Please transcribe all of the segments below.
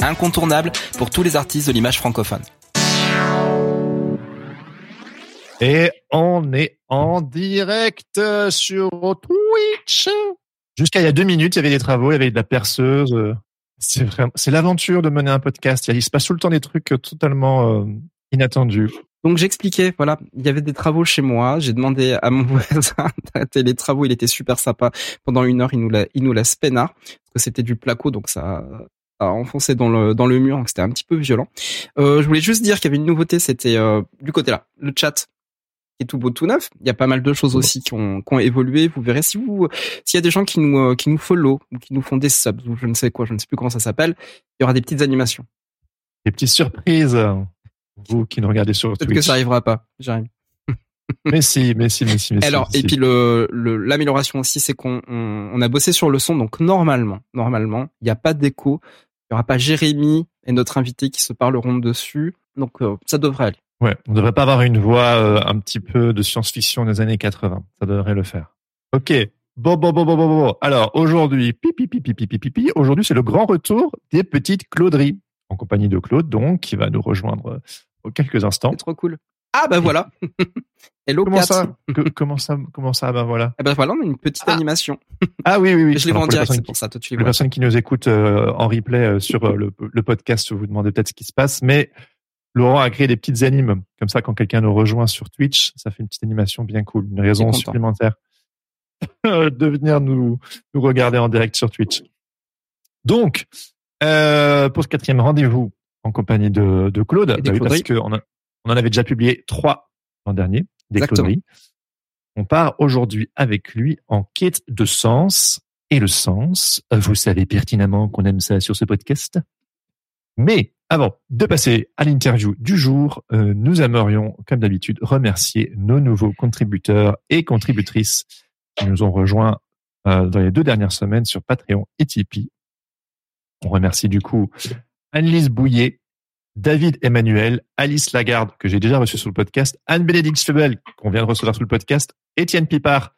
incontournable pour tous les artistes de l'image francophone. Et on est en direct sur Twitch. Jusqu'à il y a deux minutes, il y avait des travaux, il y avait de la perceuse. C'est vraiment, c'est l'aventure de mener un podcast. Il se passe tout le temps des trucs totalement euh, inattendus. Donc j'expliquais, voilà, il y avait des travaux chez moi. J'ai demandé à mon voisin d'arrêter les travaux. Il était super sympa. Pendant une heure, il nous la, il nous laisse peinard parce que c'était du placo, donc ça a enfoncé dans le dans le mur, donc c'était un petit peu violent. Euh, je voulais juste dire qu'il y avait une nouveauté, c'était euh, du côté là, le chat qui est tout beau tout neuf. Il y a pas mal de choses aussi qui ont, qui ont évolué. Vous verrez si vous s'il y a des gens qui nous euh, qui nous follow ou qui nous font des subs ou je ne sais quoi, je ne sais plus comment ça s'appelle, il y aura des petites animations. Des petites surprises. Vous qui nous regardez sur Peut-être Twitch. que ça arrivera pas. J'arrive. Mais si, mais si, mais si, mais Alors si. et puis le le- l'amélioration aussi, c'est qu'on on, on a bossé sur le son, donc normalement, normalement, il n'y a pas d'écho, il y aura pas Jérémy et notre invité qui se parleront dessus, donc euh, ça devrait aller. Ouais, on devrait pas avoir une voix euh, un petit peu de science-fiction des années 80. Ça devrait le faire. Ok. Bon, bon, bon, bon, bon, bon. Alors aujourd'hui, pipi, pipi, pipi, pipi. Aujourd'hui, c'est le grand retour des petites Clauderies en compagnie de Claude, donc qui va nous rejoindre euh, quelques instants. C'est trop cool. Ah bah voilà. Hello Comment ça Que- Comment ça Comment ça? Ben voilà. Eh ben voilà, on a une petite Ah. animation. Ah oui, oui, oui. je l'ai en direct, c'est pour ça. Toi, tu les les vois. personnes qui nous écoutent euh, en replay euh, sur euh, le, le podcast, vous demandez peut-être ce qui se passe, mais Laurent a créé des petites animes. Comme ça, quand quelqu'un nous rejoint sur Twitch, ça fait une petite animation bien cool, une raison supplémentaire de venir nous, nous regarder en direct sur Twitch. Donc, pour ce quatrième rendez-vous en compagnie de, Claude, bah oui, parce qu'on a- on en avait déjà publié trois l'an dernier, des Exactement. On part aujourd'hui avec lui en quête de sens. Et le sens, vous savez pertinemment qu'on aime ça sur ce podcast. Mais avant de passer à l'interview du jour, euh, nous aimerions, comme d'habitude, remercier nos nouveaux contributeurs et contributrices qui nous ont rejoints euh, dans les deux dernières semaines sur Patreon et Tipeee. On remercie du coup Annelise Bouillet, David Emmanuel, Alice Lagarde, que j'ai déjà reçu sur le podcast, Anne-Bénédicte Schwebel, qu'on vient de recevoir sur le podcast, Étienne Pipard,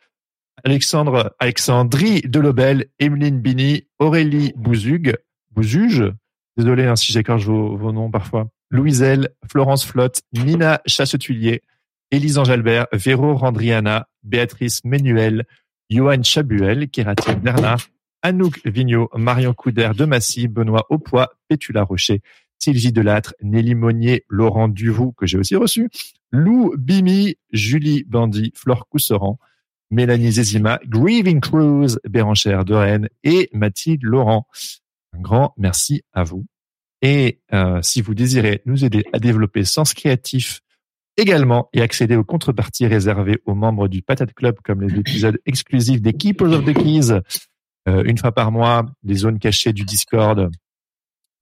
Alexandre, Alexandrie Delobel, Emeline Bini, Aurélie Bouzug, Bouzuge, désolé hein, si j'écorche vos, noms parfois, Louiselle, Florence Flotte, Nina Chassetulier, Élise Angelbert, Véro Randriana, Béatrice Ménuel, Johan Chabuel, Kératine Bernard, Anouk Vigneault, Marion Couder de Massy, Benoît Aupois, Pétula Rocher, Sylvie Delattre, Nelly Monnier, Laurent Duvou, que j'ai aussi reçu, Lou Bimi, Julie Bandy, Flore Cousseran, Mélanie Zezima, Grieving Cruz, Béranchère de Rennes et Mathilde Laurent. Un grand merci à vous. Et euh, si vous désirez nous aider à développer Sens Créatif également et accéder aux contreparties réservées aux membres du Patate Club comme les épisodes exclusifs des Keepers of the Keys, euh, une fois par mois, les zones cachées du Discord,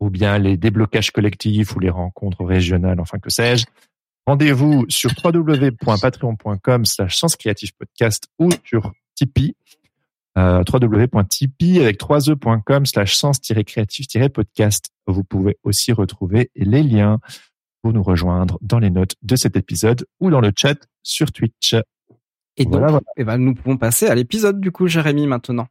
ou bien les déblocages collectifs ou les rencontres régionales, enfin que sais-je. Rendez-vous sur www.patreon.com slash podcast ou sur Tipeee, euh, www.tipeee avec 3e.com slash sens-créatif-podcast. Vous pouvez aussi retrouver les liens pour nous rejoindre dans les notes de cet épisode ou dans le chat sur Twitch. Et donc, voilà. eh ben, nous pouvons passer à l'épisode du coup, Jérémy, maintenant.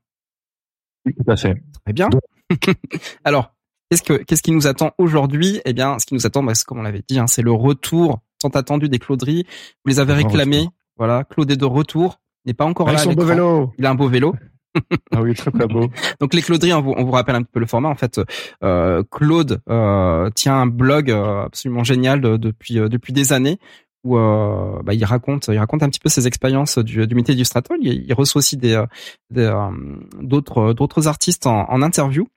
Oui, tout à fait. Très bien. Donc- Alors, Qu'est-ce que qu'est-ce qui nous attend aujourd'hui? Eh bien, ce qui nous attend, bah, comme on l'avait dit, hein, c'est le retour tant attendu des Clauderies. Vous les avez réclamés. Voilà, Claude est de retour. Il n'est pas encore là. Son beau vélo. Il a un beau vélo. ah oui, très très beau. Donc les Clauderies, on vous, on vous, rappelle un peu le format. En fait, euh, Claude euh, tient un blog euh, absolument génial depuis euh, depuis des années où euh, bah, il raconte il raconte un petit peu ses expériences du, du métier d'illustrateur. Il, il, reçoit aussi des d'autres d'autres artistes en, en, interview.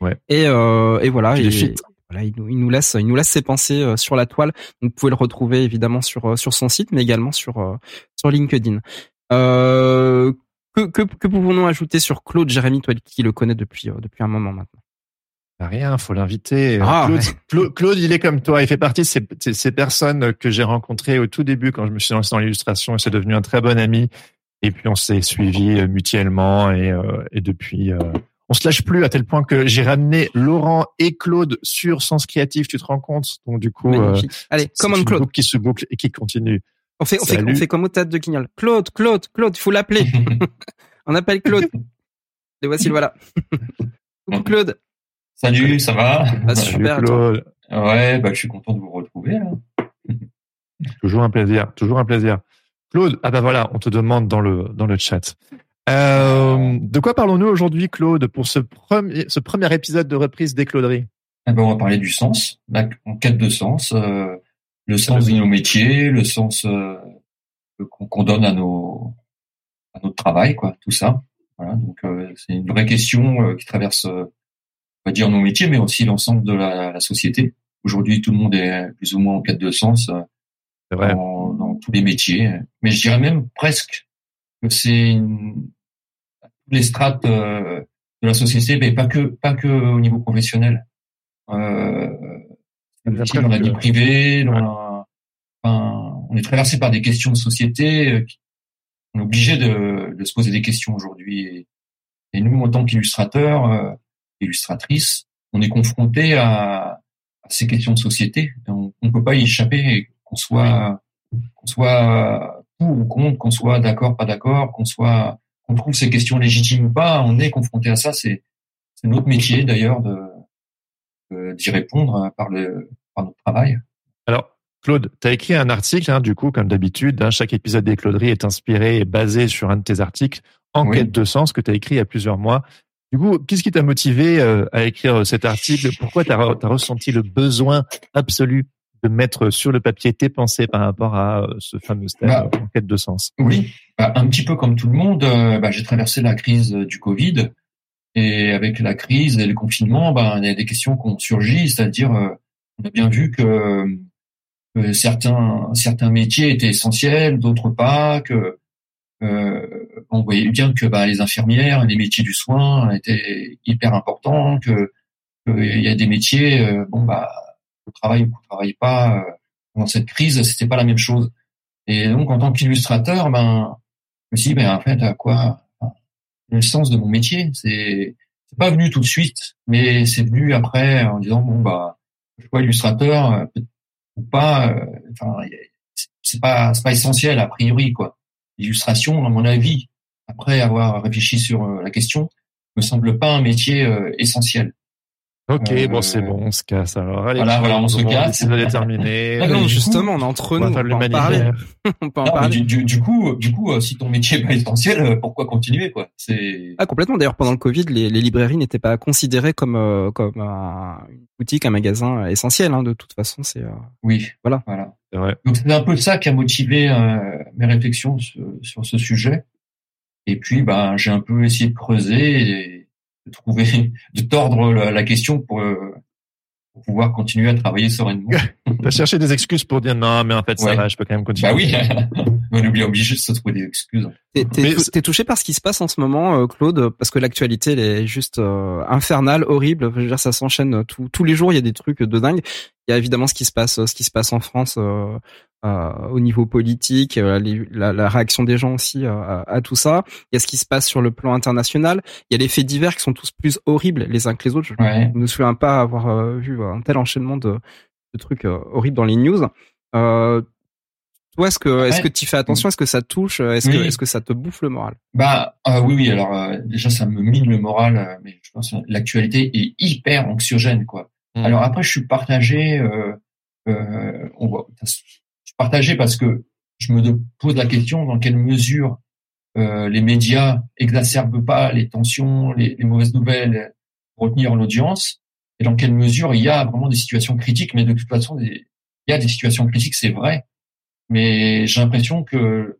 Ouais. Et, et voilà. Et, voilà, il nous, il nous laisse, il nous laisse ses pensées sur la toile. Donc, vous pouvez le retrouver évidemment sur sur son site, mais également sur sur LinkedIn. Euh, que, que, que pouvons-nous ajouter sur Claude? Jérémy, toi qui le connais depuis, euh, depuis un moment maintenant bah, Rien, faut l'inviter. Ah, Claude, Claude, Claude, il est comme toi. Il fait partie de ces, ces personnes que j'ai rencontrées au tout début quand je me suis lancé dans l'illustration. C'est devenu un très bon ami. Et puis on s'est suivis euh, mutuellement et, euh, et depuis, euh, on se lâche plus à tel point que j'ai ramené Laurent et Claude sur Sens Créatif. Tu te rends compte? Donc du coup, euh, allez, commande Claude qui se boucle et qui continue. On fait, on fait, on fait comme au théâtre de Guignol. Claude, Claude, Claude, il faut l'appeler. on appelle Claude. Et voici, voilà. Coucou Claude. Salut, ça va? Bah, Super. Claude. Ouais, bah, je suis content de vous retrouver. Là. toujours un plaisir, toujours un plaisir. Claude, ah bah voilà, on te demande dans le dans le chat. Euh, de quoi parlons-nous aujourd'hui, Claude, pour ce premier ce premier épisode de reprise des Clauderies? Eh ben, on va parler du sens, en quête de sens. Euh, le sens de nos métiers, le sens euh, qu'on donne à nos à notre travail, quoi, tout ça. Voilà, donc euh, c'est une vraie question qui traverse, on va dire nos métiers, mais aussi l'ensemble de la, la société. Aujourd'hui, tout le monde est plus ou moins en quête de sens vrai. Dans, dans, tous les métiers. Mais je dirais même presque que c'est toutes les strates de la société, mais pas que pas que au niveau professionnel. Euh, dans la vie privée, dans enfin, on est traversé par des questions de société. Euh, on est obligé de, de se poser des questions aujourd'hui. Et, nous, en tant qu'illustrateurs, euh, illustratrices, on est confronté à, à, ces questions de société. On ne peut pas y échapper, qu'on soit qu'on soit pour ou contre, qu'on soit d'accord, pas d'accord, qu'on soit qu'on trouve ces questions légitimes ou pas, on est confronté à ça. C'est c'est notre métier d'ailleurs de d'y répondre par le par notre travail. Alors, Claude, tu as écrit un article, hein, du coup, comme d'habitude. Hein, chaque épisode des Clauderies est inspiré et basé sur un de tes articles, en quête de sens, que tu as écrit il y a plusieurs mois. Du coup, qu'est-ce qui t'a motivé euh, à écrire cet article? Pourquoi tu as, ressenti le besoin absolu de mettre sur le papier tes pensées par rapport à euh, ce fameux thème bah, en quête de sens Oui, bah, un petit peu comme tout le monde, euh, bah, j'ai traversé la crise du Covid. Et avec la crise et le confinement, bah, il y a des questions qui ont surgi, c'est-à-dire on a bien vu que, que, certains certains métiers étaient essentiels, d'autres pas, que euh, on voyait bien que les infirmières, les métiers du soin étaient hyper importants, que il y a des métiers, euh, bon bah, on travaille ou on travaille pas euh, dans cette crise, c'était pas la même chose. Et donc en tant qu'illustrateur, ben, je me suis dit, ben en fait, à quoi le sens de mon métier? C'est c'est pas venu tout de suite, mais c'est venu après en disant bon bah choix illustrateur euh, ou pas, euh, enfin, c'est pas c'est pas essentiel a priori quoi. L'illustration, à mon avis, après avoir réfléchi sur euh, la question, me semble pas un métier essentiel. Ok, euh, bon, c'est bon, on se casse alors. Allez, voilà, voilà, on se casse. C'est déterminé. Ah non, justement, on est entre nous. On, peut en parler. on peut en parler. Du, du, coup, du coup, si ton métier est pas essentiel, euh, pourquoi continuer, quoi? C'est. Ah, complètement. D'ailleurs, pendant le Covid, les, les librairies n'étaient pas considérées comme euh, comme un, une boutique, un magasin essentiel. Hein, de toute façon, c'est. Euh... Oui. Voilà. Voilà. C'est vrai. Donc c'est un peu ça qui a motivé mes réflexions sur, sur, ce sujet. Et puis, bah, j'ai un peu essayé de creuser et de trouver, de tordre la, la question pour pour pouvoir continuer à travailler sereinement. T'as cherché des excuses pour dire non, mais en fait ça Ouais. va, je peux quand même continuer. Bah oui, on est obligé de se trouver des excuses. T'es, touché par ce qui se passe en ce moment, euh, Claude, parce que l'actualité elle est juste euh, infernale, horrible. Je veux dire, ça s'enchaîne tout- tous les jours. Il y a des trucs de dingue. Il y a évidemment ce qui se passe, ce qui se passe en France euh, euh, au niveau politique, euh, les- la, la réaction des gens aussi euh, à, à tout ça. Il y a ce qui se passe sur le plan international. Il y a les faits divers qui sont tous plus horribles les uns que les autres. Je Ouais. ne me souviens pas avoir euh, vu un tel enchaînement de, de trucs euh, horribles dans les news. Euh, Toi, est-ce que est-ce que tu fais attention? Est-ce que ça touche? Est-ce que est-ce que ça te bouffe le moral? Bah oui, oui. Alors déjà, ça me mine le moral, mais je pense que l'actualité est hyper anxiogène, quoi. Mmh. Alors après, je suis partagé. on voit, je suis partagé parce que je me pose la question dans quelle mesure euh, les médias exacerbent pas les tensions, les, les mauvaises nouvelles pour retenir l'audience, et dans quelle mesure il y a vraiment des situations critiques. Mais de toute façon, il y a des situations critiques, c'est vrai, mais j'ai l'impression que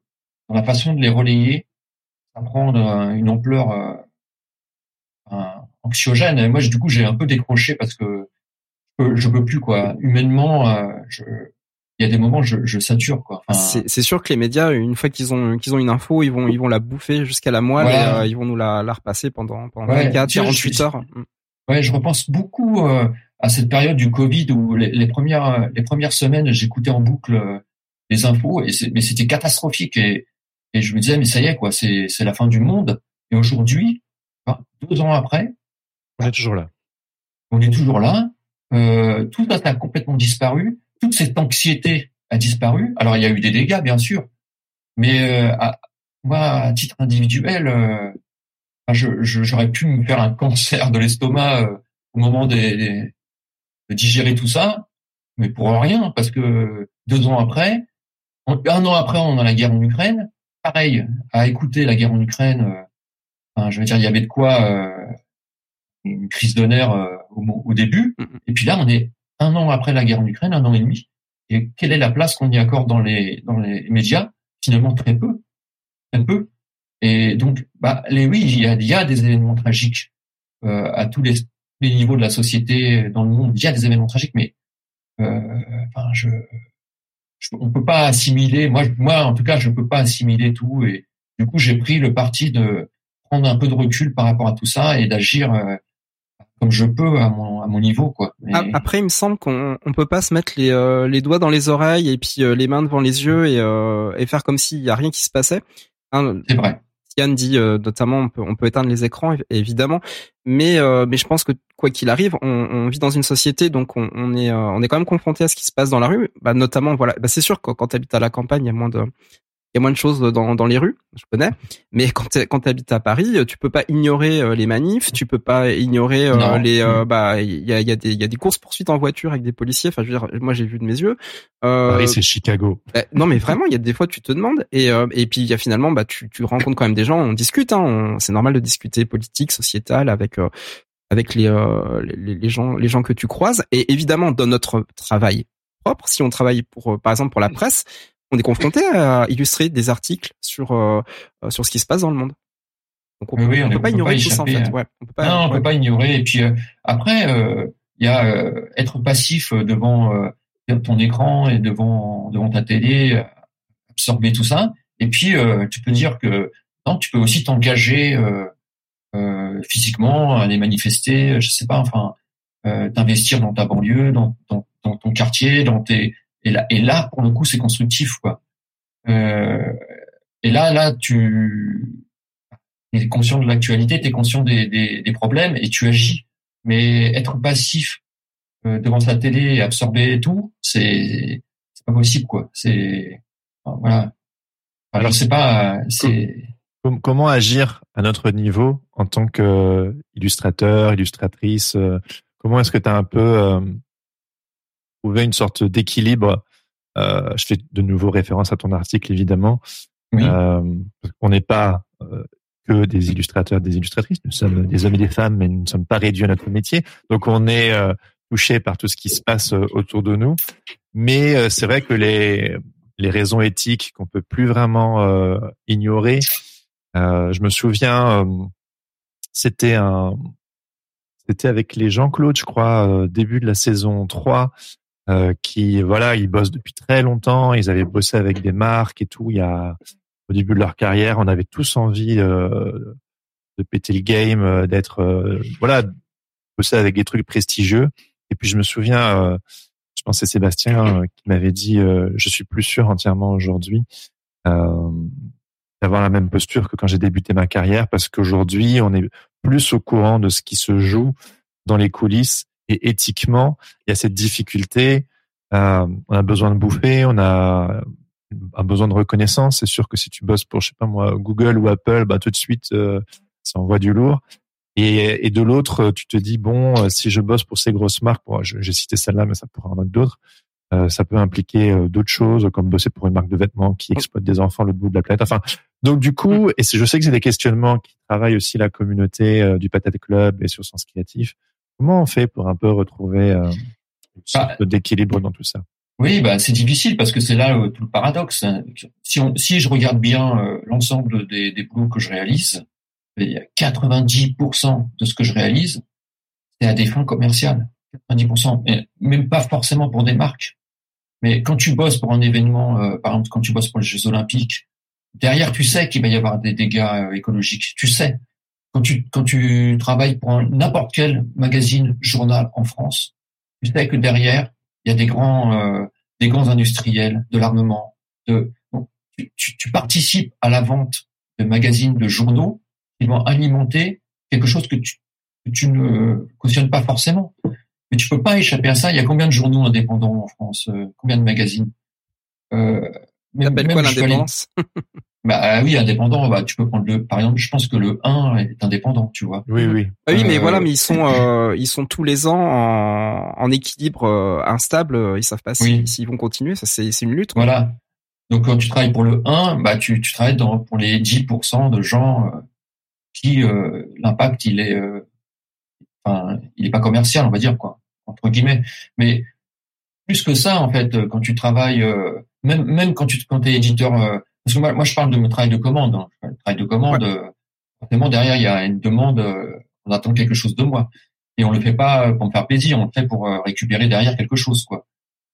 dans la façon de les relayer, ça prend une ampleur euh, anxiogène. Et moi, du coup, j'ai un peu décroché parce que je peux, je peux plus quoi. Humainement, euh, je il y a des moments je, je sature quoi. Enfin, c'est sûr que les médias une fois qu'ils ont qu'ils ont une info, ils vont ils vont la bouffer jusqu'à la moelle et euh, ils vont nous la, la repasser pendant pendant 24 48 heures. Mm. Ouais, je repense beaucoup euh, à cette période du Covid où les, les premières les premières semaines, j'écoutais en boucle euh, les infos et mais c'était catastrophique et et je me disais mais ça y est quoi, c'est la fin du monde et aujourd'hui, deux ans après, on est toujours là. On est toujours là. Euh, tout a complètement disparu toute cette anxiété a disparu. Alors il y a eu des dégâts bien sûr, mais euh, à, moi à titre individuel, euh, je, j'aurais pu me faire un cancer de l'estomac euh, au moment des, de digérer tout ça, mais pour rien parce que deux ans après, un an après on a la guerre en Ukraine, pareil à écouter la guerre en Ukraine. Enfin, je veux dire il y avait de quoi une crise de nerfs au, au, début, mm, mm. et puis là on est un an après la guerre en Ukraine, un an et demi. Et quelle est la place qu'on y accorde dans les dans les médias? Finalement, très peu, très peu. Et donc, bah, les oui, il y a, il y a des événements tragiques euh, à tous les, les, niveaux de la société dans le monde. Il y a des événements tragiques, mais euh, enfin, je, on peut pas assimiler. Moi, moi, en tout cas, je peux pas assimiler tout. Et du coup, j'ai pris le parti de prendre un peu de recul par rapport à tout ça et d'agir euh, comme je peux à mon, à mon niveau quoi. Après, il me semble qu'on on peut pas se mettre les, euh, les doigts dans les oreilles et puis euh, les mains devant les yeux et, euh, et faire comme s'il y a rien qui se passait. Hein, c'est vrai. Yann dit notamment on peut, éteindre les écrans évidemment, mais mais je pense que quoi qu'il arrive, on, on, vit dans une société donc on, est on est quand même confronté à ce qui se passe dans la rue. Bah, notamment voilà, bah, c'est sûr que quand tu habites à la campagne, il y a moins de y a moins de choses dans, dans les rues, je connais. Mais quand tu quand habites à Paris, tu peux pas ignorer euh, les manifs, tu peux pas ignorer euh, les euh, bah il y a il y a des il y a des courses poursuites en voiture avec des policiers. Enfin je veux dire, moi j'ai vu de mes yeux. Euh, Paris c'est Chicago. Bah, non mais vraiment il y a des fois tu te demandes et et puis il y a finalement bah tu tu rencontres quand même des gens, on discute. Hein, c'est normal de discuter politique, sociétal avec avec les, les, les gens les gens que tu croises et évidemment dans notre travail propre si on travaille pour par exemple pour la presse on est confronté à illustrer des articles sur euh, euh, sur ce qui se passe dans le monde. Donc on, ne peut, pas ignorer tout ça en fait. Ouais, on peut pas, non, on peut pas ignorer. Et puis euh, après, il y a être passif devant ton écran et devant devant ta télé, absorber tout ça. Et puis tu peux dire que non, tu peux aussi t'engager physiquement, aller manifester, je sais pas, enfin, t'investir dans ta banlieue, dans, dans, dans ton quartier, dans tes et là, et là, pour le coup, c'est constructif, quoi. Euh, et là, là, tu es conscient de l'actualité, tu es conscient des, des, des, problèmes et tu agis. Mais être passif euh, devant sa télé et absorber tout, c'est pas possible, quoi. C'est voilà. Alors, c'est pas. C'est comment agir à notre niveau en tant qu'illustrateur, illustratrice euh, Comment est-ce que tu as un peu trouver une sorte d'équilibre. Euh, je fais de nouveau référence à ton article, évidemment. Euh, on n'est pas euh, que des illustrateurs, des illustratrices. Nous sommes des hommes et des femmes, mais nous ne sommes pas réduits à notre métier. Donc, on est touché par tout ce qui se passe autour de nous. Mais c'est vrai que les les raisons éthiques qu'on peut plus vraiment ignorer. je me souviens, c'était un c'était avec les Jean-Claude, je crois, début de la saison 3, euh, qui voilà, ils bossent depuis très longtemps. Ils avaient bossé avec des marques et tout. Il y a au début de leur carrière, on avait tous envie euh, de péter le game, euh, d'être euh, voilà, bosser avec des trucs prestigieux. Et puis je me souviens, je pensais Sébastien qui m'avait dit, je suis plus sûr entièrement aujourd'hui d'avoir la même posture que quand j'ai débuté ma carrière, parce qu'aujourd'hui on est plus au courant de ce qui se joue dans les coulisses et éthiquement, il y a cette difficulté. Euh, on a besoin de bouffer, on a un besoin de reconnaissance. C'est sûr que si tu bosses pour, je sais pas moi, Google ou Apple, bah tout de suite, euh, ça envoie du lourd. Et, et de l'autre, tu te dis bon, euh, si je bosse pour ces grosses marques, bon, j'ai cité celle-là, mais ça pourrait en être d'autres. Euh, ça peut impliquer euh, d'autres choses, comme bosser pour une marque de vêtements qui exploite des enfants à l'autre bout de la planète. Enfin, donc du coup, et je sais que c'est des questionnements qui travaillent aussi la communauté du Patate Club et sur Sens Créatif. Comment on fait pour un peu retrouver euh, une sorte bah, d'équilibre dans tout ça? Oui, bah c'est difficile parce que c'est là tout le paradoxe. Si, on, si je regarde bien l'ensemble des, des boulots que je réalise, il y a 90% de ce que je réalise, c'est à des fins commerciales. 90%, et même pas forcément pour des marques. Mais quand tu bosses pour un événement, euh, par exemple quand tu bosses pour les Jeux Olympiques, derrière tu sais qu'il va y avoir des dégâts euh, écologiques. Tu sais. Quand tu quand tu travailles pour n'importe quel magazine, journal en France, tu sais que derrière il y a des grands euh, des grands industriels de l'armement. De tu, tu, tu participes à la vente de magazines, de journaux qui vont alimenter quelque chose que tu, que tu ne cautionnes pas forcément. Mais tu peux pas échapper à ça. Il y a combien de journaux indépendants en France euh, Combien de magazines euh, T'appelles quoi l'indépendance? Bah oui, indépendant. Bah tu peux prendre le. Par exemple, je pense que le 1 est indépendant, tu vois. Oui, oui. Ah oui, mais voilà, mais ils sont euh, ils sont tous les ans en, en équilibre euh, instable. Ils savent pas s'ils si, vont continuer. Ça c'est c'est une lutte. Quoi. Voilà. Donc quand tu travailles pour le 1, bah tu tu travailles dans pour les 10% de gens qui l'impact il est enfin, il est pas commercial, on va dire quoi, entre guillemets. Mais plus que ça, en fait, quand tu travailles, euh, même même quand tu quand es éditeur, euh, parce que moi, moi, je parle de mon travail de commande. Hein, le travail de commande, ouais. forcément derrière il y a une demande, euh, on attend quelque chose de moi, et on le fait pas pour me faire plaisir, on le fait pour récupérer derrière quelque chose, quoi.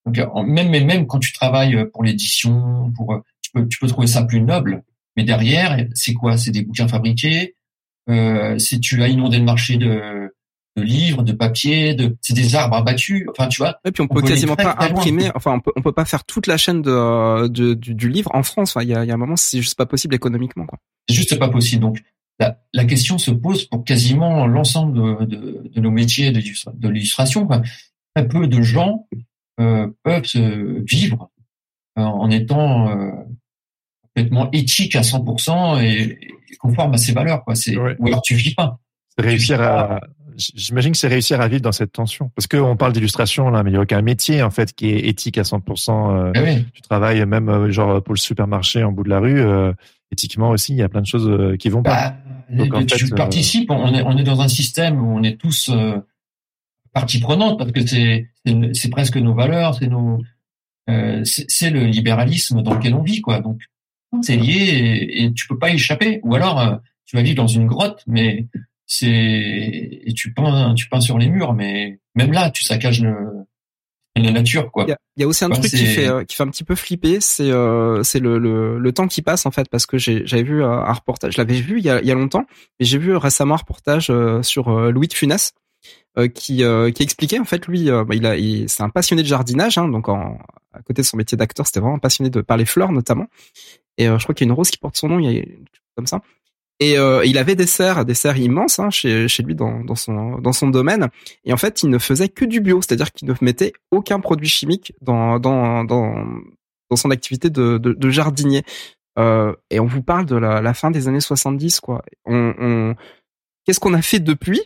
Donc même mais même quand tu travailles pour l'édition, pour tu peux tu peux trouver ça plus noble, mais derrière c'est quoi? C'est des bouquins fabriqués. Euh, si tu as inondé le marché de de livres, de papier, de c'est des arbres abattus. Enfin, tu vois. Et puis on, peut, quasiment pas imprimer. Enfin, on peut on peut pas faire toute la chaîne de, de du, du, livre en France. Enfin, il y a, y a un moment, c'est juste pas possible économiquement, quoi. C'est juste pas possible. Donc la, la, question se pose pour quasiment l'ensemble de, de, de, nos métiers de, l'illustration. Très peu de gens euh, peuvent se vivre euh, en étant euh, complètement éthique à 100% et, et, conforme à ses valeurs. Quoi. C'est ou alors tu vis pas. Réussir à, J'imagine que c'est réussir à vivre dans cette tension. Parce qu'on parle d'illustration là, mais il n'y a aucun métier en fait qui est éthique à 100%. Euh, ah oui. Tu travailles même euh, genre pour le supermarché en bout de la rue. Euh, éthiquement aussi, il y a plein de choses euh, qui vont pas. Bah, Donc, en tu fait, participes. On est on est dans un système où on est tous partie prenante parce que c'est c'est presque nos valeurs, c'est nos c'est le libéralisme dans lequel on vit quoi. Donc c'est lié et, et tu peux pas y échapper. Ou alors tu vas vivre dans une grotte, mais c'est et tu peins tu peins sur les murs mais même là tu saccages le la nature quoi. Il y a, aussi un truc qui fait euh, qui fait un petit peu flipper, c'est euh, c'est le, le, le temps qui passe en fait parce que j'avais vu un reportage, je l'avais vu il y a, il y a longtemps, mais j'ai vu récemment un reportage euh, sur Louis de Funès qui qui expliquait en fait lui bah, il a c'est un passionné de jardinage hein, donc en, à côté de son métier d'acteur, c'était vraiment passionné de par les fleurs notamment. Et je crois qu'il y a une rose qui porte son nom, il y a comme ça. Et euh, il avait des serres, des serres immenses hein, chez, chez lui dans, dans, son, dans son domaine. Et en fait, il ne faisait que du bio, c'est-à-dire qu'il ne mettait aucun produit chimique dans, dans, dans, dans son activité de, de, de jardinier. Euh, et on vous parle de la, la, fin des années 70, quoi. On, on... Qu'est-ce qu'on a fait depuis?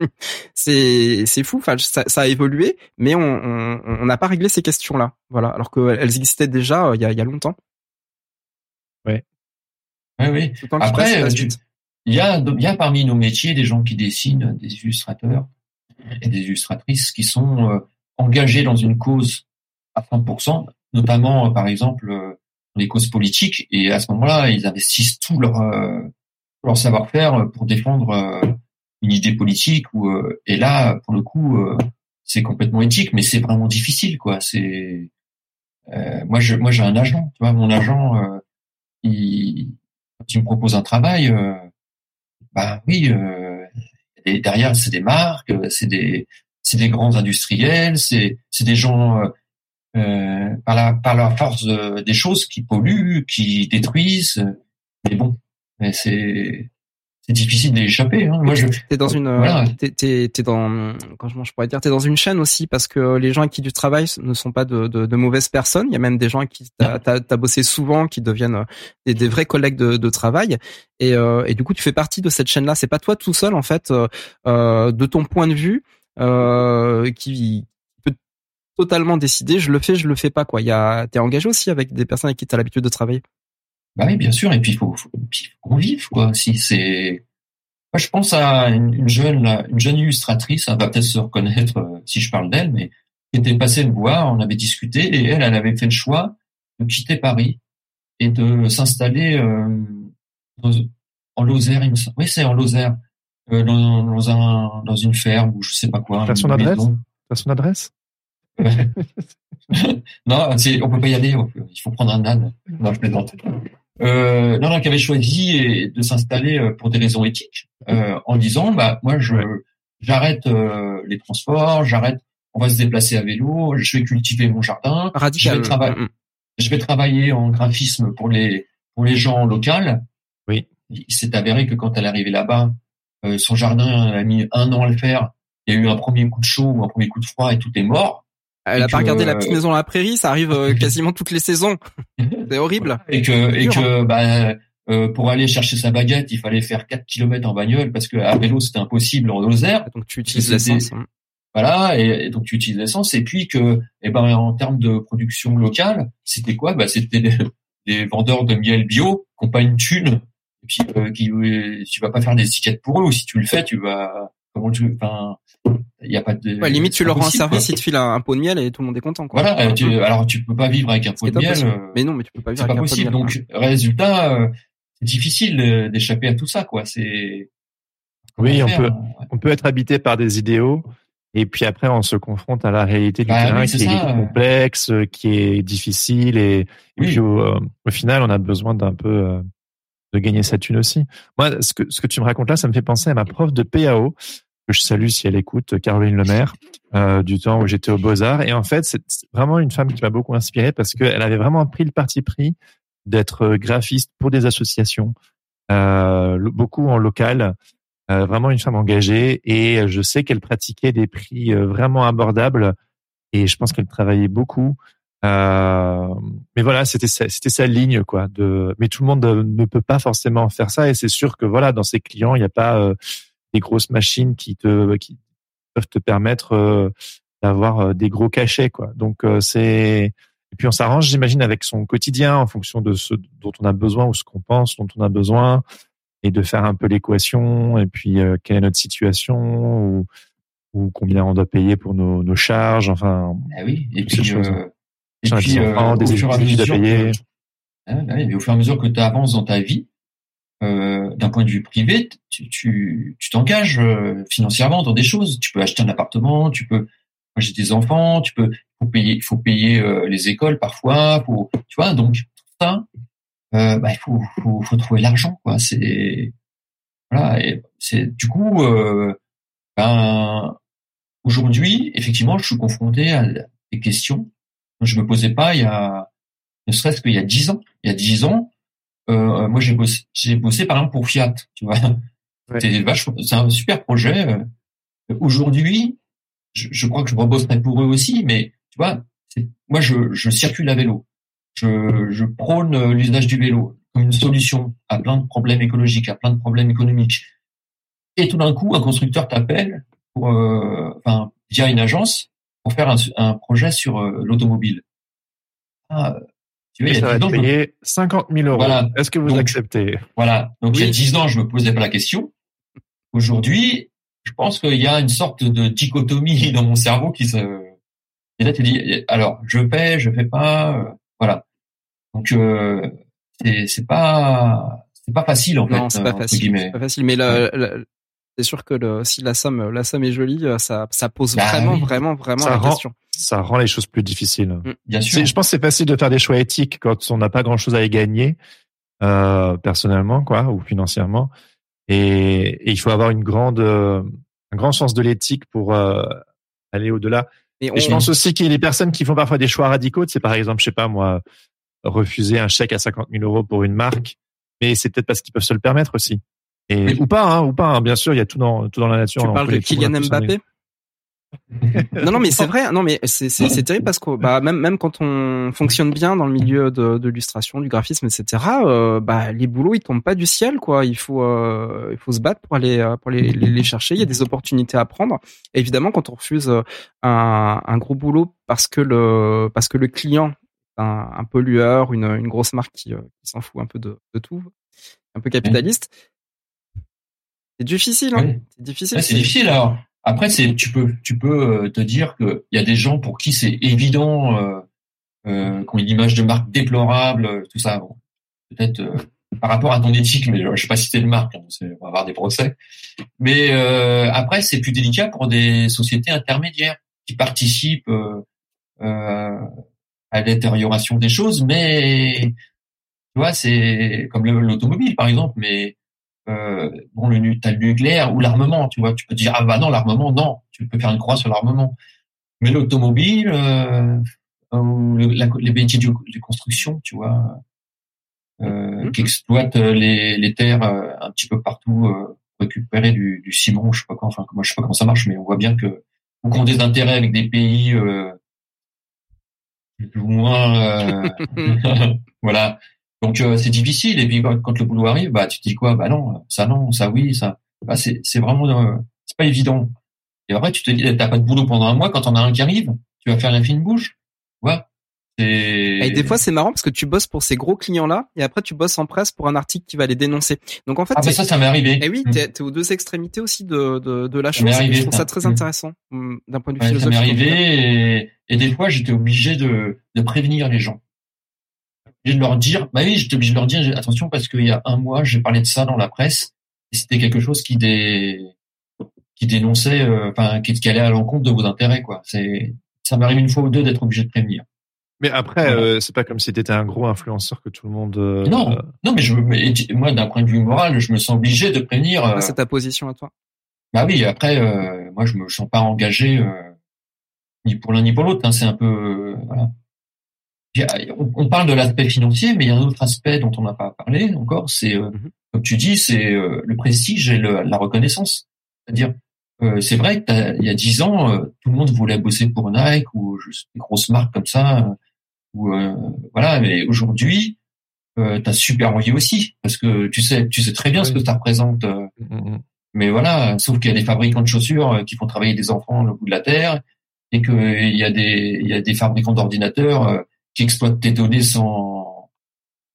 C'est c'est fou. Enfin, ça, ça, a évolué, mais on n'a pas réglé ces questions-là. Voilà, alors qu'elles existaient déjà euh, il y a, il y a longtemps. Ouais. Oui, oui. Après, euh, il y a, y a parmi nos métiers des gens qui dessinent, des illustrateurs et des illustratrices qui sont euh, engagés dans une cause à 100%, notamment, euh, par exemple, dans les causes politiques. Et à ce moment-là, ils investissent tout leur, leur savoir-faire pour défendre une idée politique. Ou, et là, pour le coup, c'est complètement éthique, mais c'est vraiment difficile, quoi. C'est moi, je, moi, j'ai un agent. Tu vois, mon agent, il il me propose un travail, euh, bah oui, euh, et derrière c'est des marques, c'est des c'est des grands industriels, c'est c'est des gens euh, euh par la par la force des choses qui polluent, qui détruisent. Mais bon, mais c'est c'est difficile d'échapper. Hein. Moi, je t'es dans une, voilà. t'es, t'es, t'es dans, comment je pourrais dire, t'es dans une chaîne aussi parce que les gens qui du travail ne sont pas de, de, de, mauvaises personnes. Il y a même des gens qui t'as, t'as, bossé souvent, qui deviennent des, des vrais collègues de, de travail. Et, euh, et du coup, tu fais partie de cette chaîne-là. C'est pas toi tout seul en fait, euh, euh de ton point de vue, euh, qui peut totalement décider. Je le fais, je le fais pas quoi. Il y a, t'es engagé aussi avec des personnes avec qui t'as l'habitude de travailler. Bah oui, bien sûr. Et puis il faut, faut, qu'on vive, quoi. Si c'est, moi, je pense à une, jeune, une jeune illustratrice. Elle va peut-être se reconnaître euh, si je parle d'elle, mais qui était passée me voir. On avait discuté et elle, elle avait fait le choix de quitter Paris et de s'installer euh, en Lozère. Oui, c'est en Lozère, euh, dans, dans, un, dans une ferme ou je sais pas quoi. T'as son adresse T'as son adresse non, on peut pas y aller. Il faut prendre un âne. Non, je plaisante euh, non, non, qui avait choisi de s'installer euh, pour des raisons éthiques, euh, en disant, bah moi je j'arrête euh, les transports, j'arrête, on va se déplacer à vélo, je vais cultiver mon jardin, Radical. je vais travailler, mm, mm. je vais travailler en graphisme pour les pour les gens locaux. Oui. Il s'est avéré que quand elle est arrivée là-bas, euh, son jardin a mis un an à le faire. Il y a eu un premier coup de chaud ou un premier coup de froid et tout est mort. Elle a pas regardé la petite maison à la prairie, ça arrive euh, quasiment toutes les saisons. C'est horrible. Et que et que bah euh, pour aller chercher sa baguette, il fallait faire 4 km en bagnole parce que à vélo c'était impossible en Lozère. Donc tu utilises l'essence. Hein. Voilà, et, donc tu utilises l'essence. Et puis que, eh ben en termes de production locale, c'était quoi? Bah c'était des, vendeurs de miel bio qui n'ont pas une thune, et puis euh, qui tu vas pas faire des étiquettes pour eux. Ou si tu le fais, tu vas comment tu, enfin, il y a pas de. Ouais, limite, tu leur rends un service, ils te filent un, pot de miel et tout le monde est content. Quoi. Voilà. Euh, tu, alors, tu peux pas vivre avec un pot de miel. Euh, mais non, mais tu peux pas vivre avec pas possible. un pot de miel. Donc, résultat, euh, c'est difficile d'échapper à tout ça, quoi. C'est. Oui, on peut, hein, on peut être habité par des idéaux. Et puis après, on se confronte à la réalité du bah terrain qui est complexe, qui est difficile. Et, puis au, final, on a besoin d'un peu de gagner sa thune aussi. Moi, ce que, ce que tu me racontes là, ça me fait penser à ma prof de PAO que je salue si elle écoute, Caroline Lemaire, euh, du temps où j'étais au Beaux-Arts. Et en fait, c'est vraiment une femme qui m'a beaucoup inspiré parce qu'elle avait vraiment pris le parti pris d'être graphiste pour des associations, euh, beaucoup en local, euh, vraiment une femme engagée. Et je sais qu'elle pratiquait des prix euh, vraiment abordables et je pense qu'elle travaillait beaucoup. Euh, mais voilà, c'était c'était sa ligne quoi. De, mais tout le monde ne peut pas forcément faire ça et c'est sûr que voilà, dans ses clients, il n'y a pas euh, des grosses machines qui te qui peuvent te permettre euh, d'avoir euh, des gros cachets quoi. Donc euh, c'est et puis on s'arrange j'imagine avec son quotidien en fonction de ce dont on a besoin ou ce qu'on pense dont on a besoin et de faire un peu l'équation et puis quelle est notre situation ou ou combien on doit payer pour nos, nos charges enfin ah oui et puis, et puis des fur à payer. Mais au fur et à mesure que tu avances dans ta vie euh, d'un point de vue privé, tu tu tu t'engages euh, financièrement dans des choses. Tu peux acheter un appartement, tu peux j'ai des enfants, tu peux faut payer il faut payer euh, les écoles parfois, faut tu vois donc ça euh, bah, il faut, faut, faut trouver l'argent quoi. C'est voilà et c'est du coup ben aujourd'hui effectivement je suis confronté à des questions que je me posais pas il y a ne serait-ce qu'il y a dix ans. Il y a dix ans, euh, moi j'ai bossé, j'ai bossé par exemple pour Fiat, tu vois. C'est un super projet. Euh. Aujourd'hui, je, je, crois que je rebosserai pour eux aussi, mais tu vois, moi je, je circule à vélo. Je, je prône l'usage du vélo comme une solution à plein de problèmes écologiques, à plein de problèmes économiques. Et tout d'un coup, un constructeur t'appelle pour, euh, enfin, via une agence pour faire un, un projet sur euh, l'automobile. Ah, ça va payer 50 000 euros. Voilà. Est-ce que vous acceptez? Voilà. Donc il y a 10 ans, je me posais pas la question. Aujourd'hui, je pense qu'il y a une sorte de dichotomie dans mon cerveau qui se. Et là, tu dis, alors, je fais, je fais pas, euh, voilà. Donc euh, c'est c'est pas c'est pas facile en non, fait. c'est pas facile. C'est pas facile. Mais c'est sûr que le, si la somme la somme est jolie, euh, ça ça pose bah vraiment vraiment vraiment la question ça rend les choses plus difficiles. Mm, bien sûr. Je pense que c'est facile de faire des choix éthiques quand on n'a pas grand-chose à y gagner euh, personnellement, quoi, ou financièrement. Et, et, il faut avoir une grande, euh, un grand sens de l'éthique pour euh, aller au-delà. Et, je pense aussi qu'il y a des personnes qui font parfois des choix radicaux. C'est par exemple, je sais pas moi, refuser un chèque à 50 000 euros pour une marque, mais c'est peut-être parce qu'ils peuvent se le permettre aussi. Et, ou pas, hein, ou pas. Hein, bien sûr, il y a tout dans tout dans la nature. Tu parles de Kylian Mbappé non, non, mais c'est vrai. Non, mais c'est c'est terrible parce que bah même même quand on fonctionne bien dans le milieu de, de l'illustration, du graphisme, etc. Euh, bah les boulots ils tombent pas du ciel quoi. Il faut euh, il faut se battre pour aller euh, pour les, les, chercher. Il y a des opportunités à prendre. évidemment, quand on refuse un, un gros boulot parce que le parce que le client un, un pollueur, une une grosse marque qui, qui s'en fout un peu de, de tout, un peu capitaliste. C'est difficile, hein. C'est difficile. c'est difficile alors. Après, c'est tu peux tu peux euh, te dire qu'il y a des gens pour qui c'est évident, euh, euh, qui ont une image de marque déplorable, tout ça. Peut-être euh, par rapport à ton éthique, mais je sais pas citer de marque, hein, on va avoir des procès. Mais euh, après, c'est plus délicat pour des sociétés intermédiaires qui participent à détérioration des choses, mais tu vois, c'est comme l'automobile par exemple, mais euh, bon, le, le nucléaire ou l'armement, tu vois. Tu peux dire, ah bah non, l'armement, non. Tu peux faire une croix sur l'armement. Mais l'automobile, euh, ou les métiers de, construction, tu vois, euh, mmh. qui exploitent euh, les, les terres euh, un petit peu partout, euh, récupérer du, du ciment, je sais pas quoi, enfin, moi je sais pas comment ça marche, mais on voit bien que ou ont des intérêts avec des pays plus ou moins, voilà, donc euh, c'est difficile. Et puis quand le boulot arrive, bah tu te dis quoi? Bah non, ça non, ça oui, ça. Bah, c'est c'est vraiment euh, c'est pas évident. Et après tu te dis t'as pas de boulot pendant un mois. Quand on a un qui arrive, tu vas faire la fine bouche. Ouais. Et des fois, c'est marrant parce que tu bosses pour ces gros clients-là et après tu bosses en presse pour un article qui va les dénoncer. Donc en fait, ah bah ça, ça m'est arrivé. Et oui, t'es, es aux deux extrémités aussi de de, de la chose. Arrivé, je trouve ça, très mm. intéressant mm, d'un point de vue ouais, philosophique. Ça m'est arrivé et, et, des fois, j'étais obligé de de prévenir les gens de leur dire, bah oui, j'étais obligé de leur dire, attention parce qu'il y a un mois, j'ai parlé de ça dans la presse et c'était quelque chose qui dé... qui dénonçait, euh, enfin, qui, allait à l'encontre de vos intérêts, quoi. C'est, ça m'arrive une fois ou deux d'être obligé de prévenir. Mais après, euh, c'est pas comme si t'étais un gros influenceur que tout le monde. Euh, non, non, mais je, moi, d'un point de vue moral, je me sens obligé de prévenir. Ah, c'est ta position à toi. Bah oui, après, moi, je me sens pas engagé ni pour l'un ni pour l'autre. Hein, c'est un peu, voilà on parle de l'aspect financier, mais il y a un autre aspect dont on n'a pas parlé encore, c'est, euh, mhm. comme tu dis, c'est euh, le prestige et la reconnaissance. C'est-à-dire, euh, c'est vrai qu'il y a dix ans, tout le monde voulait bosser pour Nike ou juste des grosses marques comme ça. ou voilà, mais aujourd'hui, euh, t'as super envie aussi parce que tu sais, tu sais très bien ce que ça représente. Mhm. Mais voilà, sauf qu'il y a des fabricants de chaussures qui font travailler des enfants au bout de la terre et qu'il y a des il y a des fabricants d'ordinateurs qui exploite tes données sans,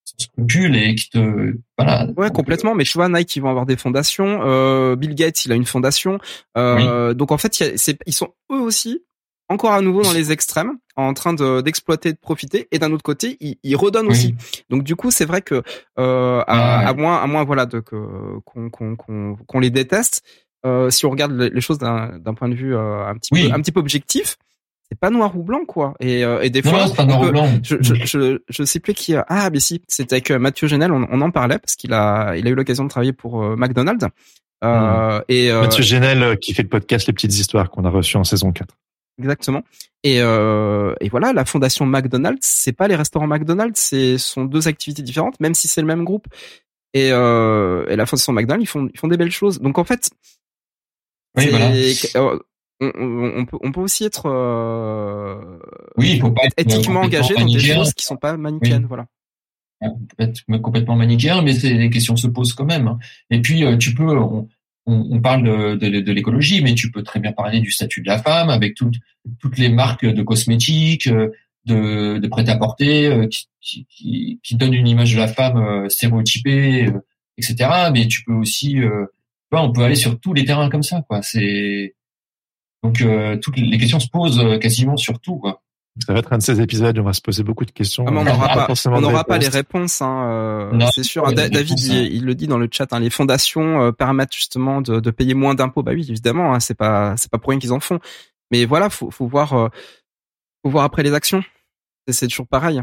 sans scrupule et qui te voilà. Ouais, complètement. Mais tu vois, Nike, ils vont avoir des fondations. Euh, Bill Gates, il a une fondation. Euh, Donc en fait, ils sont eux aussi encore à nouveau dans les extrêmes, en train de d'exploiter, de profiter, et d'un autre côté, ils, ils redonnent aussi. Donc du coup, c'est vrai que euh, à, à, moins, à moins voilà, de que qu'on qu'on qu'on les déteste. Euh, si on regarde les choses d'un point de vue euh, un petit peu un petit peu objectif, c'est pas noir ou blanc quoi. Et, euh, et des fois pas noir ou blanc. Je, je, je, je, sais plus qui ah mais si c'était avec euh, Mathieu Genel on, on, en parlait parce qu'il a il a eu l'occasion de travailler pour euh, McDonald's. Euh, hmm. et Mathieu Genel qui fait le podcast les petites histoires qu'on a reçu en saison 4 exactement. Et et voilà la fondation McDonald's c'est pas les restaurants McDonald's c'est sont deux activités différentes même si c'est le même groupe. Et, et la fondation McDonald's ils font ils font des belles choses. Donc en fait oui, voilà on, peut, on peut aussi être, euh, oui, il faut pas être éthiquement engagé dans des choses qui sont pas manichéennes, voilà. On peut être complètement manichéen, mais les questions se posent quand même. Hein. Et puis, euh, tu peux, on, on parle de, de, de l'écologie, mais tu peux très bien parler du statut de la femme avec toutes, toutes les marques de cosmétiques, euh, de, de prêt-à-porter euh, qui, qui, qui, donnent une image de la femme stéréotypée, etc. Mais tu peux aussi, on peut aller sur tous les terrains comme ça, quoi. C'est donc euh, toutes les questions se posent euh, quasiment sur tout. Quoi. Ça va être un de ces épisodes où on va se poser beaucoup de questions. Ah, on n'aura pas, on n'aura pas les réponses, hein, euh, c'est sûr. David, il, le dit dans le chat, hein, les fondations permettent justement de, de, payer moins d'impôts. Bah oui, évidemment, hein, c'est pas, c'est pas pour rien qu'ils en font. Mais voilà, faut, faut voir, faut voir après les actions. C'est toujours pareil.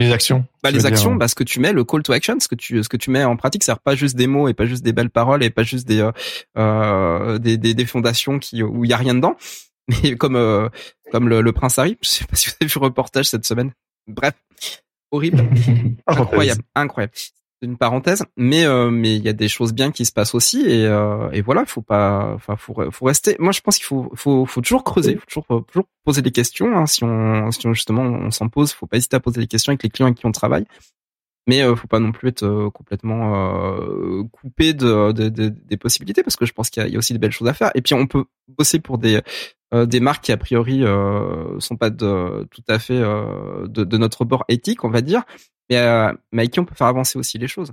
Les actions. Bah les actions, bah ce que tu mets, le call to action, ce que tu ce que tu mets en pratique, c'est pas juste des mots et pas juste des belles paroles et pas juste des euh, euh des, des, des fondations qui où il y a rien dedans. Mais comme euh, comme le, le, prince Harry, je sais pas si vous avez vu le reportage cette semaine. Bref, horrible, incroyable, incroyable. Une parenthèse, mais euh, mais il y a des choses bien qui se passent aussi et euh, et voilà, faut pas, enfin faut faut rester. Moi, je pense qu'il faut faut faut toujours creuser, faut toujours toujours poser des questions. Hein, si on si on, justement on s'en pose, faut pas hésiter à poser des questions avec les clients avec qui on travaille. Mais euh, faut pas non plus être euh, complètement euh, coupé de, de, de, des possibilités parce que je pense qu'il y, y, a aussi des belles choses à faire. Et puis on peut bosser pour des des marques qui a priori sont pas de, tout à fait de, de notre bord éthique, on va dire, mais, euh, mais avec qui on peut faire avancer aussi les choses.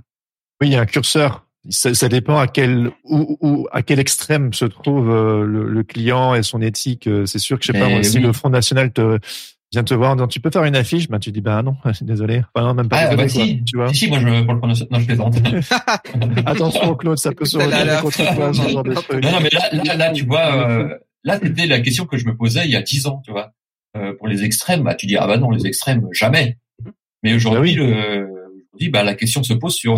Oui, il y a un curseur. Ça, ça dépend à quel où, où, à quel extrême se trouve euh, le, le, client et son éthique. Euh, c'est sûr que je sais pas moi, si le Front National te vient te voir en disant tu peux faire une affiche, ben tu dis ben non, désolé, enfin, non, même pas. Ah, désolé, bah, si, tu vois. Si, si, moi je pour le Front National, non, je plaisante. Attention Claude, ça peut se retourner contre toi. Non, non, mais là, là, là tu vois, euh, là c'était la question que je me posais il y a dix ans, tu vois. Euh, pour les extrêmes, bah tu dis ah bah non les extrêmes jamais. Mais aujourd'hui, bah oui. bah, la question se pose sur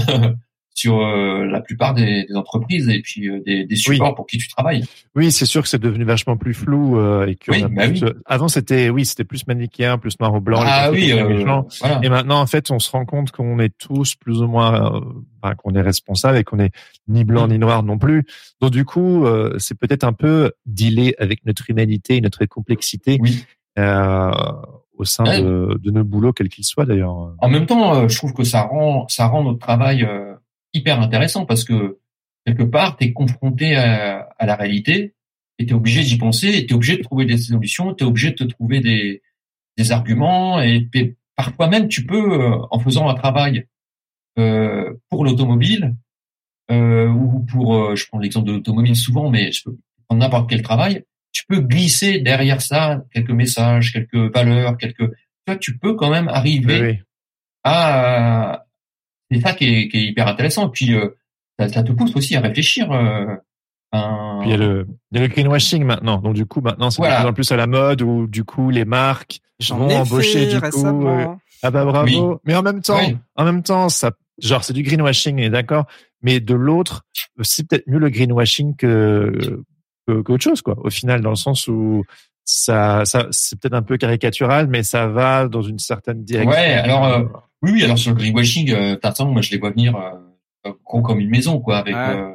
sur euh, la plupart des, des, entreprises et puis euh, des, des, supports oui. pour qui tu travailles. Oui, c'est sûr que c'est devenu vachement plus flou euh, et que oui, bah plus, oui. avant c'était oui c'était plus manichéen, plus noir ou blanc. Ah oui, voilà. Et maintenant en fait on se rend compte qu'on est tous plus ou moins enfin, qu'on est responsable et qu'on est ni blanc ni noir non plus. Donc du coup c'est peut-être un peu dealer avec notre humanité, notre complexité. Oui. Euh, au sein ouais. de, de, nos boulots, quels qu'ils soient d'ailleurs. En même temps, euh, je trouve que ça rend ça rend notre travail euh, hyper intéressant parce que quelque part, tu es confronté à, à, la réalité et tu es obligé d'y penser et tu es obligé de trouver des solutions, tu es obligé de te trouver des, des arguments et parfois même tu peux, euh, en faisant un travail euh, pour l'automobile euh, ou pour, je prends l'exemple de l'automobile souvent, mais je peux prendre n'importe quel travail, tu peux glisser derrière ça quelques messages, quelques valeurs, quelques. Toi, tu peux quand même arriver oui. à. C'est ça qui est, qui est, hyper intéressant. Et puis, euh, ça, ça, te pousse aussi à réfléchir. Euh, un... Puis il y a le, il y a le greenwashing maintenant. Donc du coup, maintenant, c'est voilà. de plus en plus à la mode où du coup les marques vont embaucher du coup. Euh, ah bah bravo. Oui. Mais en même temps, oui. en même temps, ça, genre c'est du greenwashing, est d'accord. Mais de l'autre, c'est peut-être mieux le greenwashing que qu'autre chose, quoi. Au final, dans le sens où ça, ça c'est peut-être un peu caricatural, mais ça va dans une certaine direction. Ouais, alors euh, oui, oui, alors sur le greenwashing, euh, t'attends, moi je les vois venir euh, comme une maison, quoi. Avec, ouais.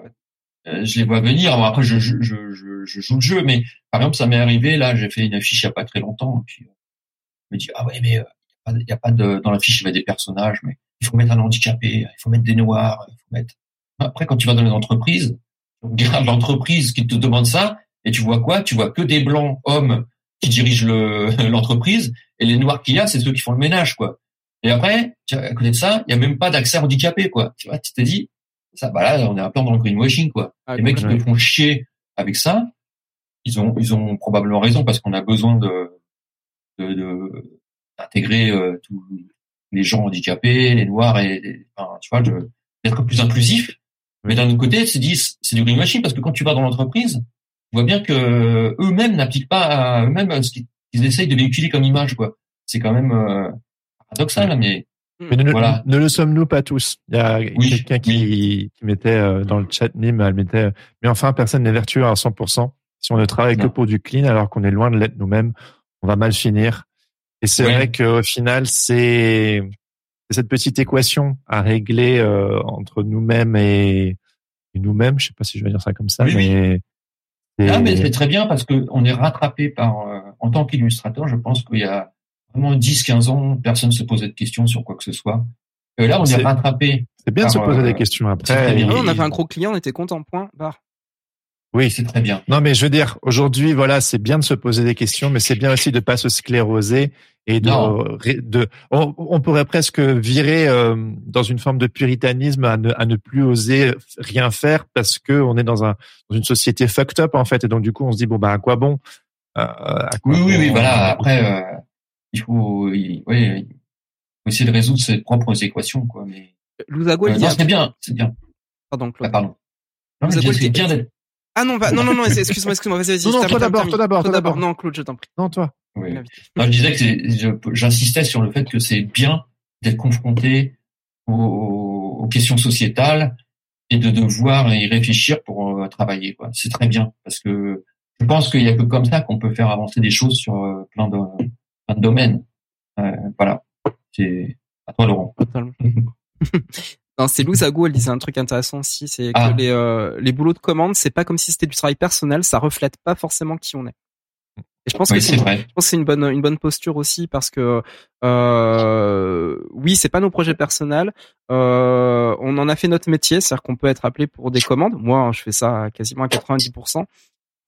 euh, je les vois venir. Alors après, je, je, je, je, joue le jeu, mais par exemple, ça m'est arrivé. Là, j'ai fait une affiche il y a pas très longtemps, et puis je me dis ah ouais, mais il y a pas de dans l'affiche il y avait des personnages, mais il faut mettre un handicapé, il faut mettre des noirs, il faut mettre. Après, quand tu vas dans les entreprises, regarde l'entreprise qui te demande ça et tu vois quoi? Tu vois que des blancs hommes qui dirigent l'entreprise et les noirs qu'il y a, c'est ceux qui font le ménage, quoi. Et après, à côté de ça, il y a même pas d'accès handicapé, quoi. Tu vois, tu t'es dit, ça, bah là, on est un peu dans le greenwashing, quoi. Ah, les mecs qui te font chier avec ça, ils ont, ils ont probablement raison parce qu'on a besoin de, de, d'intégrer euh, tous les gens handicapés, les noirs et, et enfin, tu vois, d'être plus inclusif. Mais d'un autre côté, c'est dit, c'est du greenwashing parce que quand tu vas dans l'entreprise, tu vois bien que eux-mêmes n'appliquent pas eux-mêmes ce qu'ils essayent de véhiculer comme image, quoi. C'est quand même euh, paradoxal, mais. Mais ne, voilà. ne, ne, le sommes-nous pas tous? Il y a oui, quelqu'un qui, oui. qui mettait euh, dans le chat mime, elle mettait, mais enfin, personne n'est vertueux à 100%. Si on ne travaille non. que pour du clean, alors qu'on est loin de l'être nous-mêmes, on va mal finir. Et c'est vrai qu'au final, c'est cette petite équation à régler euh, entre nous-mêmes et, et nous-mêmes. Je sais pas si je vais dire ça comme ça, mais. Ah, mais c'est très bien parce que on est rattrapé par, euh, en tant qu'illustrateur, je pense qu'il y a vraiment 10, 15 ans, personne se posait de questions sur quoi que ce soit. Et là, on est, est rattrapé. C'est bien par, de se poser euh, des questions après. Et... on avait un gros client, on était content, point, barre. Oui, c'est très bien. Non, mais je veux dire, aujourd'hui, voilà, c'est bien de se poser des questions, mais c'est bien aussi de pas se scléroser et de, de on, on, pourrait presque virer euh, dans une forme de puritanisme à ne, à ne plus oser rien faire parce que on est dans un dans une société fucked up en fait, et donc du coup, on se dit bon bah à quoi bon? Euh, à quoi Oui, bon, oui, oui, voilà. Après, euh, il faut, il, oui, il faut essayer de résoudre ses propres équations, quoi. Mais euh, non, c'est bien, c'est bien. Pardon, Claude. Ah, pardon. Non, c'est bien d'être ah non, non, non, non, excuse-moi, excuse-moi, vas-y, vas-y. Non, non, toi d'abord, toi d'abord, toi d'abord. Non, Claude, je t'en prie. Non, toi. Oui. Non, je disais que j'insistais sur le fait que c'est bien d'être confronté aux, aux, questions sociétales et de devoir y réfléchir pour euh, travailler. Quoi. C'est très bien parce que je pense qu'il y a que comme ça qu'on peut faire avancer des choses sur euh, plein de, plein de domaines. Euh, voilà. C'est à toi, Laurent. Totalement. Non, c'est Lou Zago, elle disait un truc intéressant aussi, c'est Ah. que les, euh, les boulots de commande, c'est pas comme si c'était du travail personnel, ça reflète pas forcément qui on est. Et je pense Oui, que c'est une, vrai. je pense que c'est une bonne une bonne posture aussi parce que euh, oui, c'est pas nos projets personnels. Euh, on en a fait notre métier, c'est-à-dire qu'on peut être appelé pour des commandes. Moi, je fais ça quasiment à 90%.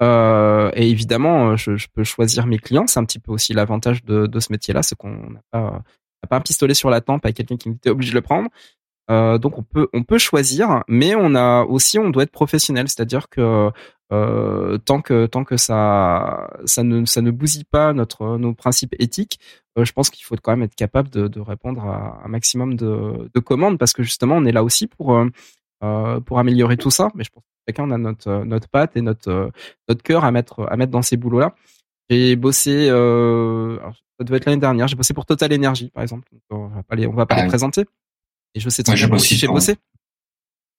Euh, et évidemment, je, je peux choisir mes clients. C'est un petit peu aussi l'avantage de, ce métier-là, c'est qu'on n'a pas, un pistolet sur la tempe avec quelqu'un qui était obligé de le prendre. Euh, donc on peut on peut choisir, mais on a aussi on doit être professionnel, c'est-à-dire que euh, tant que tant que ça ça ne ça ne bousille pas notre nos principes éthiques, euh, je pense qu'il faut quand même être capable de, répondre à un maximum de, de commandes parce que justement on est là aussi pour euh, euh, pour améliorer tout ça. Mais je pense chacun on a notre notre patte et notre euh, notre cœur à mettre à mettre dans ces boulots là. J'ai bossé, euh, alors, ça devait être l'année dernière. J'ai bossé pour Total Energy par exemple. Donc, on va pas les on va pas Ah les oui. présenter. Et je sais très bien aussi j'ai bossé.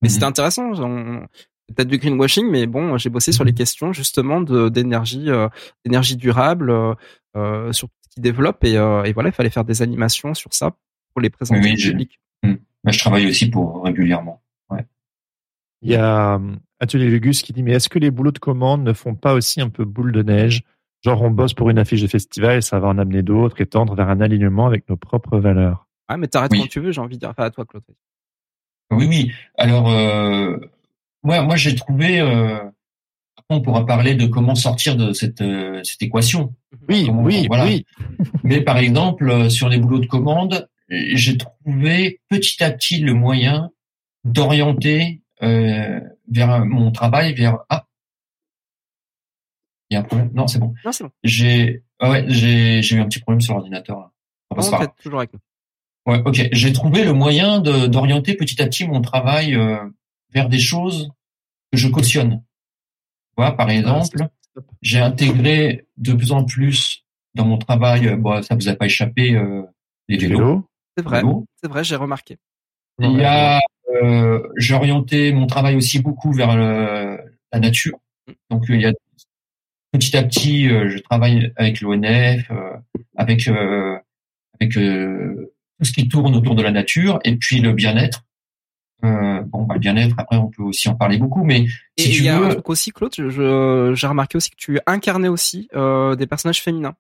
Mais Mhm. c'était intéressant. on- c'est peut-être du greenwashing, mais bon, j'ai bossé sur les questions justement de d'énergie, euh, d'énergie durable, euh, euh, sur tout ce qui développe et, euh, et voilà, il fallait faire des animations sur ça pour les présenter Oui, au. Moi, je travaille aussi pour régulièrement. Il y a euh, Atelier Lugus qui dit mais est-ce que les boulots de commande ne font pas aussi un peu boule de neige? Genre on bosse pour une affiche de festival et ça va en amener d'autres et tendre vers un alignement avec nos propres valeurs. Ah, mais t'arrêtes Oui. quand tu veux, j'ai envie de dire. Enfin, à toi, Claude. Oui, oui. Alors, euh, moi, moi, j'ai trouvé. Euh, on pourra parler de comment sortir de cette euh, cette équation. Oui, Comment- oui, voilà. oui. Mais par exemple, euh, sur les boulots de commande, j'ai trouvé petit à petit le moyen d'orienter euh, vers mon travail vers ah il y a un problème non c'est bon Non, c'est bon. j'ai ah ouais j'ai j'ai eu un petit problème sur l'ordinateur. Enfin, Non, c'est pas toujours avec nous. Ouais, ok. J'ai trouvé le moyen de- d'orienter petit à petit mon travail euh, vers des choses que je cautionne. Tu vois, par exemple, top. j'ai intégré de plus en plus dans mon travail, euh, bon, ça vous a pas échappé, euh, les vélos. Vélo. C'est vrai, c'est vrai, j'ai remarqué. Il y a, euh, j'ai orienté mon travail aussi beaucoup vers le- la nature. Donc il y a petit à petit, euh, je travaille avec l'ONF, euh, avec euh, avec euh, tout ce qui tourne autour de la nature et puis le bien-être. Euh, bon, bah, le bien-être. Après, on peut aussi en parler beaucoup, mais Et si tu y a un veux, truc aussi, Claude, j'ai remarqué aussi que tu incarnais aussi euh, des personnages féminins.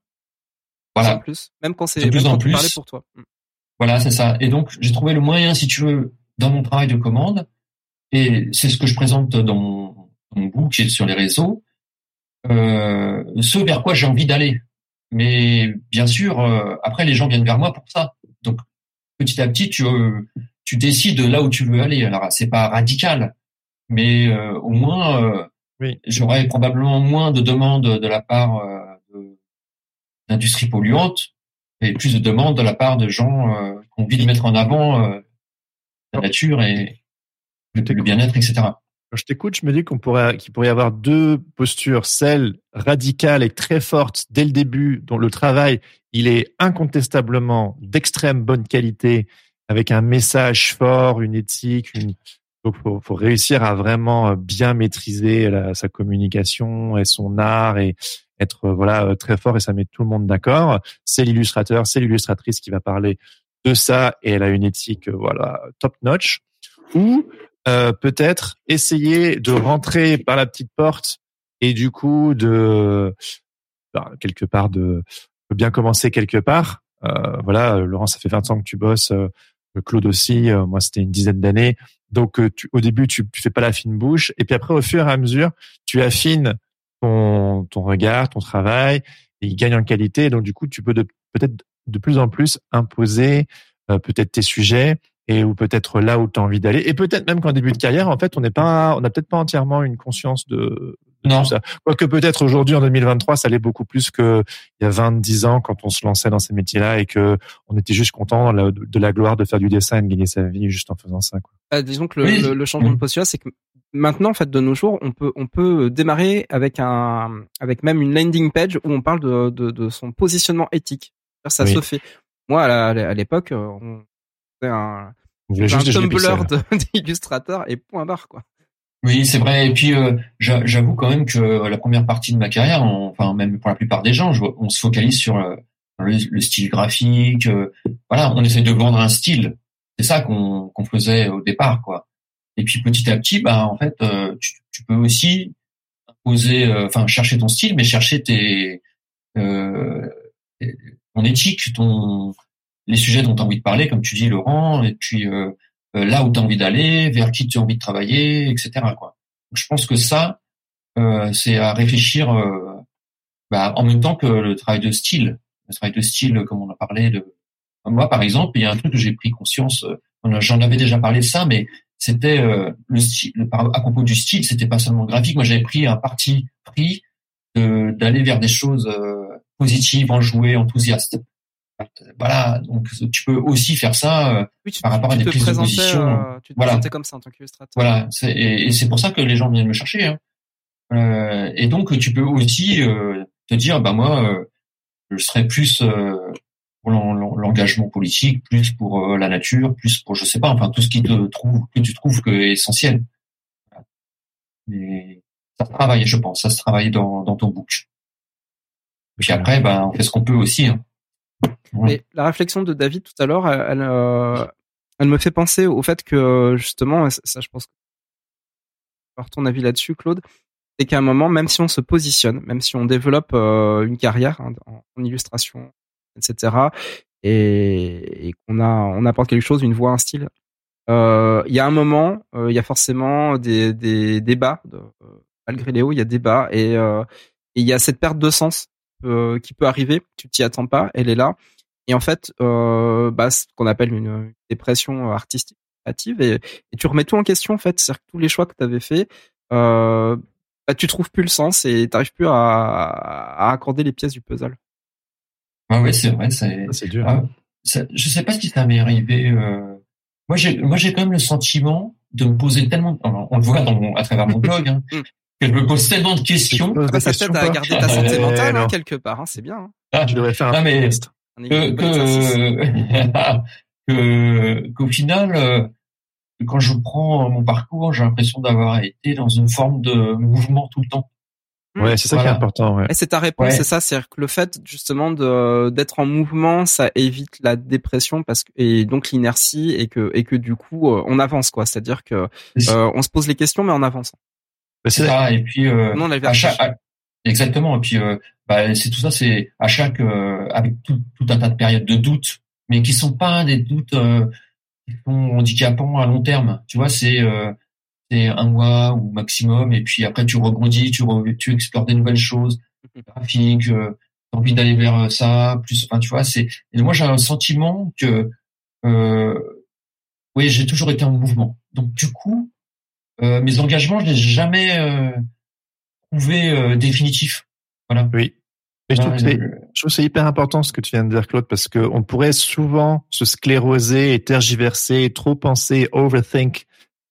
Plus en voilà, plus, même quand c'est De plus même en quand plus. pour toi. Mm. voilà, c'est ça. Et donc, j'ai trouvé le moyen, si tu veux, dans mon travail de commande, et c'est ce que je présente dans mon, dans mon book et sur les réseaux, euh, ce vers quoi j'ai envie d'aller. Mais bien sûr, euh, après, les gens viennent vers moi pour ça. Donc, petit à petit, tu, euh, tu décides là où tu veux aller. Alors, c'est pas radical, mais euh, au moins, euh, Oui. j'aurais probablement moins de demandes de la part euh, d'industries polluantes et plus de demandes de la part de gens euh, qui ont envie de mettre en avant euh, la nature et le, bien-être, etc. Quand je t'écoute, je me dis qu'on pourrait, qu'il pourrait y avoir deux postures, celle radicale et très forte dès le début, dont le travail, il est incontestablement d'extrême bonne qualité, avec un message fort, une éthique, une, donc faut, faut réussir à vraiment bien maîtriser la- sa communication et son art et être voilà très fort et ça met tout le monde d'accord. C'est l'illustrateur, c'est l'illustratrice qui va parler de ça et elle a une éthique euh, voilà top notch. Ou euh, peut-être essayer de rentrer par la petite porte et du coup de ben, quelque part de, de bien commencer quelque part. Euh, voilà, Laurent, ça fait 20 ans que tu bosses, euh, Claude aussi, euh, moi c'était une dizaine d'années. Donc euh, tu, au début tu, tu fais pas la fine bouche et puis après au fur et à mesure tu affines ton, ton regard, ton travail, et il gagne en qualité. Donc du coup tu peux peut-être de plus en plus imposer euh, peut-être tes sujets et ou peut-être là où tu as envie d'aller et peut-être même qu'en début de carrière en fait on n'est pas on n'a peut-être pas entièrement une conscience de, de Non. tout ça quoique peut-être aujourd'hui en 2023 ça allait beaucoup plus que il y a 20 10 ans quand on se lançait dans ces métiers-là et que on était juste content de la, de la gloire de faire du dessin et de gagner sa vie juste en faisant ça quoi. Euh, disons que le, Oui. le- le changement de postulat, c'est que maintenant, en fait, de nos jours, on peut on peut démarrer avec un avec même une landing page où on parle de de, de son positionnement éthique. Ça Oui. se fait. Moi, à l'époque, euh, on faisait un, un Tumblr d'illustrateur et point barre quoi. Oui, c'est vrai. Et puis, euh, j'a- j'avoue quand même que la première partie de ma carrière, on- enfin même pour la plupart des gens, on se focalise sur euh, le, le style graphique. euh, voilà, on essaie de vendre un style. c'est ça qu'on faisait au départ, quoi. Et puis petit à petit, bah en fait, euh, tu, tu, peux aussi poser, euh, enfin chercher ton style, mais chercher tes, euh, ton éthique, les sujets dont tu as envie de parler, comme tu dis Laurent, et puis euh, là où tu as envie d'aller, vers qui tu as envie de travailler, etc. Je pense que ça, c'est à réfléchir bah, en même temps que le travail de style. Le travail de style, comme on a parlé de moi, par exemple, il y a un truc que j'ai pris conscience. J'en avais déjà parlé de ça, mais c'était euh, le style, à propos du style, c'était pas seulement graphique. Moi, j'avais pris un parti pris d'aller vers des choses euh, positives, enjouées, enthousiastes. Voilà, donc tu peux aussi faire ça euh, par rapport à des prises de position. tu te voilà. comme ça en tant qu'illustrateur. Voilà, et, et c'est pour ça que les gens viennent me chercher. Hein. Euh, et donc tu peux aussi te dire, bah moi, je serais plus pour l'engagement politique, plus pour euh, la nature, plus pour je sais pas, enfin tout ce qui te trouve que tu trouves que est essentiel. Mais ça se travaille, je pense, ça se travaille dans, dans ton book. Puis après, ben on fait ce qu'on peut aussi. Hein. Mais la réflexion de David tout à l'heure, elle, euh, elle, me fait penser au fait que justement, ça, je pense, par ton avis là-dessus, Claude, c'est qu'à un moment, même si on se positionne, même si on développe euh, une carrière hein, en illustration, etc. Et, et qu'on a, on apporte quelque chose, une voix, un style. Euh, il y a un moment, euh, il y a forcément des, des débats. De, euh, malgré hauts, il y a débat et il y a cette perte de sens qui peut arriver. Tu t'y attends pas, elle est là. Et en fait, euh, bah, ce qu'on appelle une dépression artistique créative, et, et, tu remets tout en question en fait. C'est-à-dire que tous les choix que tu avais fait, euh, bah, tu trouves plus le sens et t'arrives plus à, à, accorder les pièces du puzzle. Ah ouais, c'est vrai, c'est dur. Ah, je sais pas si ça m'est arrivé. Euh... Moi, j'ai moi j'ai quand même le sentiment de me poser tellement. On le voit dans à travers mon blog. Hein, mm. Que je me pose tellement de questions. Ah bah, ça t'aide à garder ta santé mentale hein, quelque part, hein, c'est bien. Hein. Ah, tu devrais faire un mais, que, que, qu'au final, euh, quand je prends mon parcours, j'ai l'impression d'avoir été dans une forme de mouvement tout le temps. Ouais, c'est ça qui est important. Ouais. Et c'est ta réponse, c'est ça, c'est-à-dire que le fait justement de d'être en mouvement, ça évite la dépression parce que et donc l'inertie et que et que du coup euh, on avance quoi. C'est-à-dire que euh, on se pose les questions mais en avançant. C'est ça. Et puis euh, non, à chaque, exactement. Et puis euh, bah, c'est tout ça, c'est à chaque avec tout, tout un tas de périodes de doutes, mais qui sont pas des doutes qui sont handicapants à long terme. Tu vois, c'est un mois ou maximum, et puis après tu rebondis, tu, tu explores des nouvelles choses, graphiques, euh, t'as envie d'aller vers euh, ça, plus, enfin tu vois, c'est. Et moi j'ai un sentiment que, euh, oui, j'ai toujours été en mouvement. Donc du coup, euh, mes engagements, je les ai jamais euh, trouvés euh, définitifs. Voilà. Oui. je trouve que c'est hyper important ce que tu viens de dire, Claude, parce que on pourrait souvent se scléroser et tergiverser, trop penser, overthink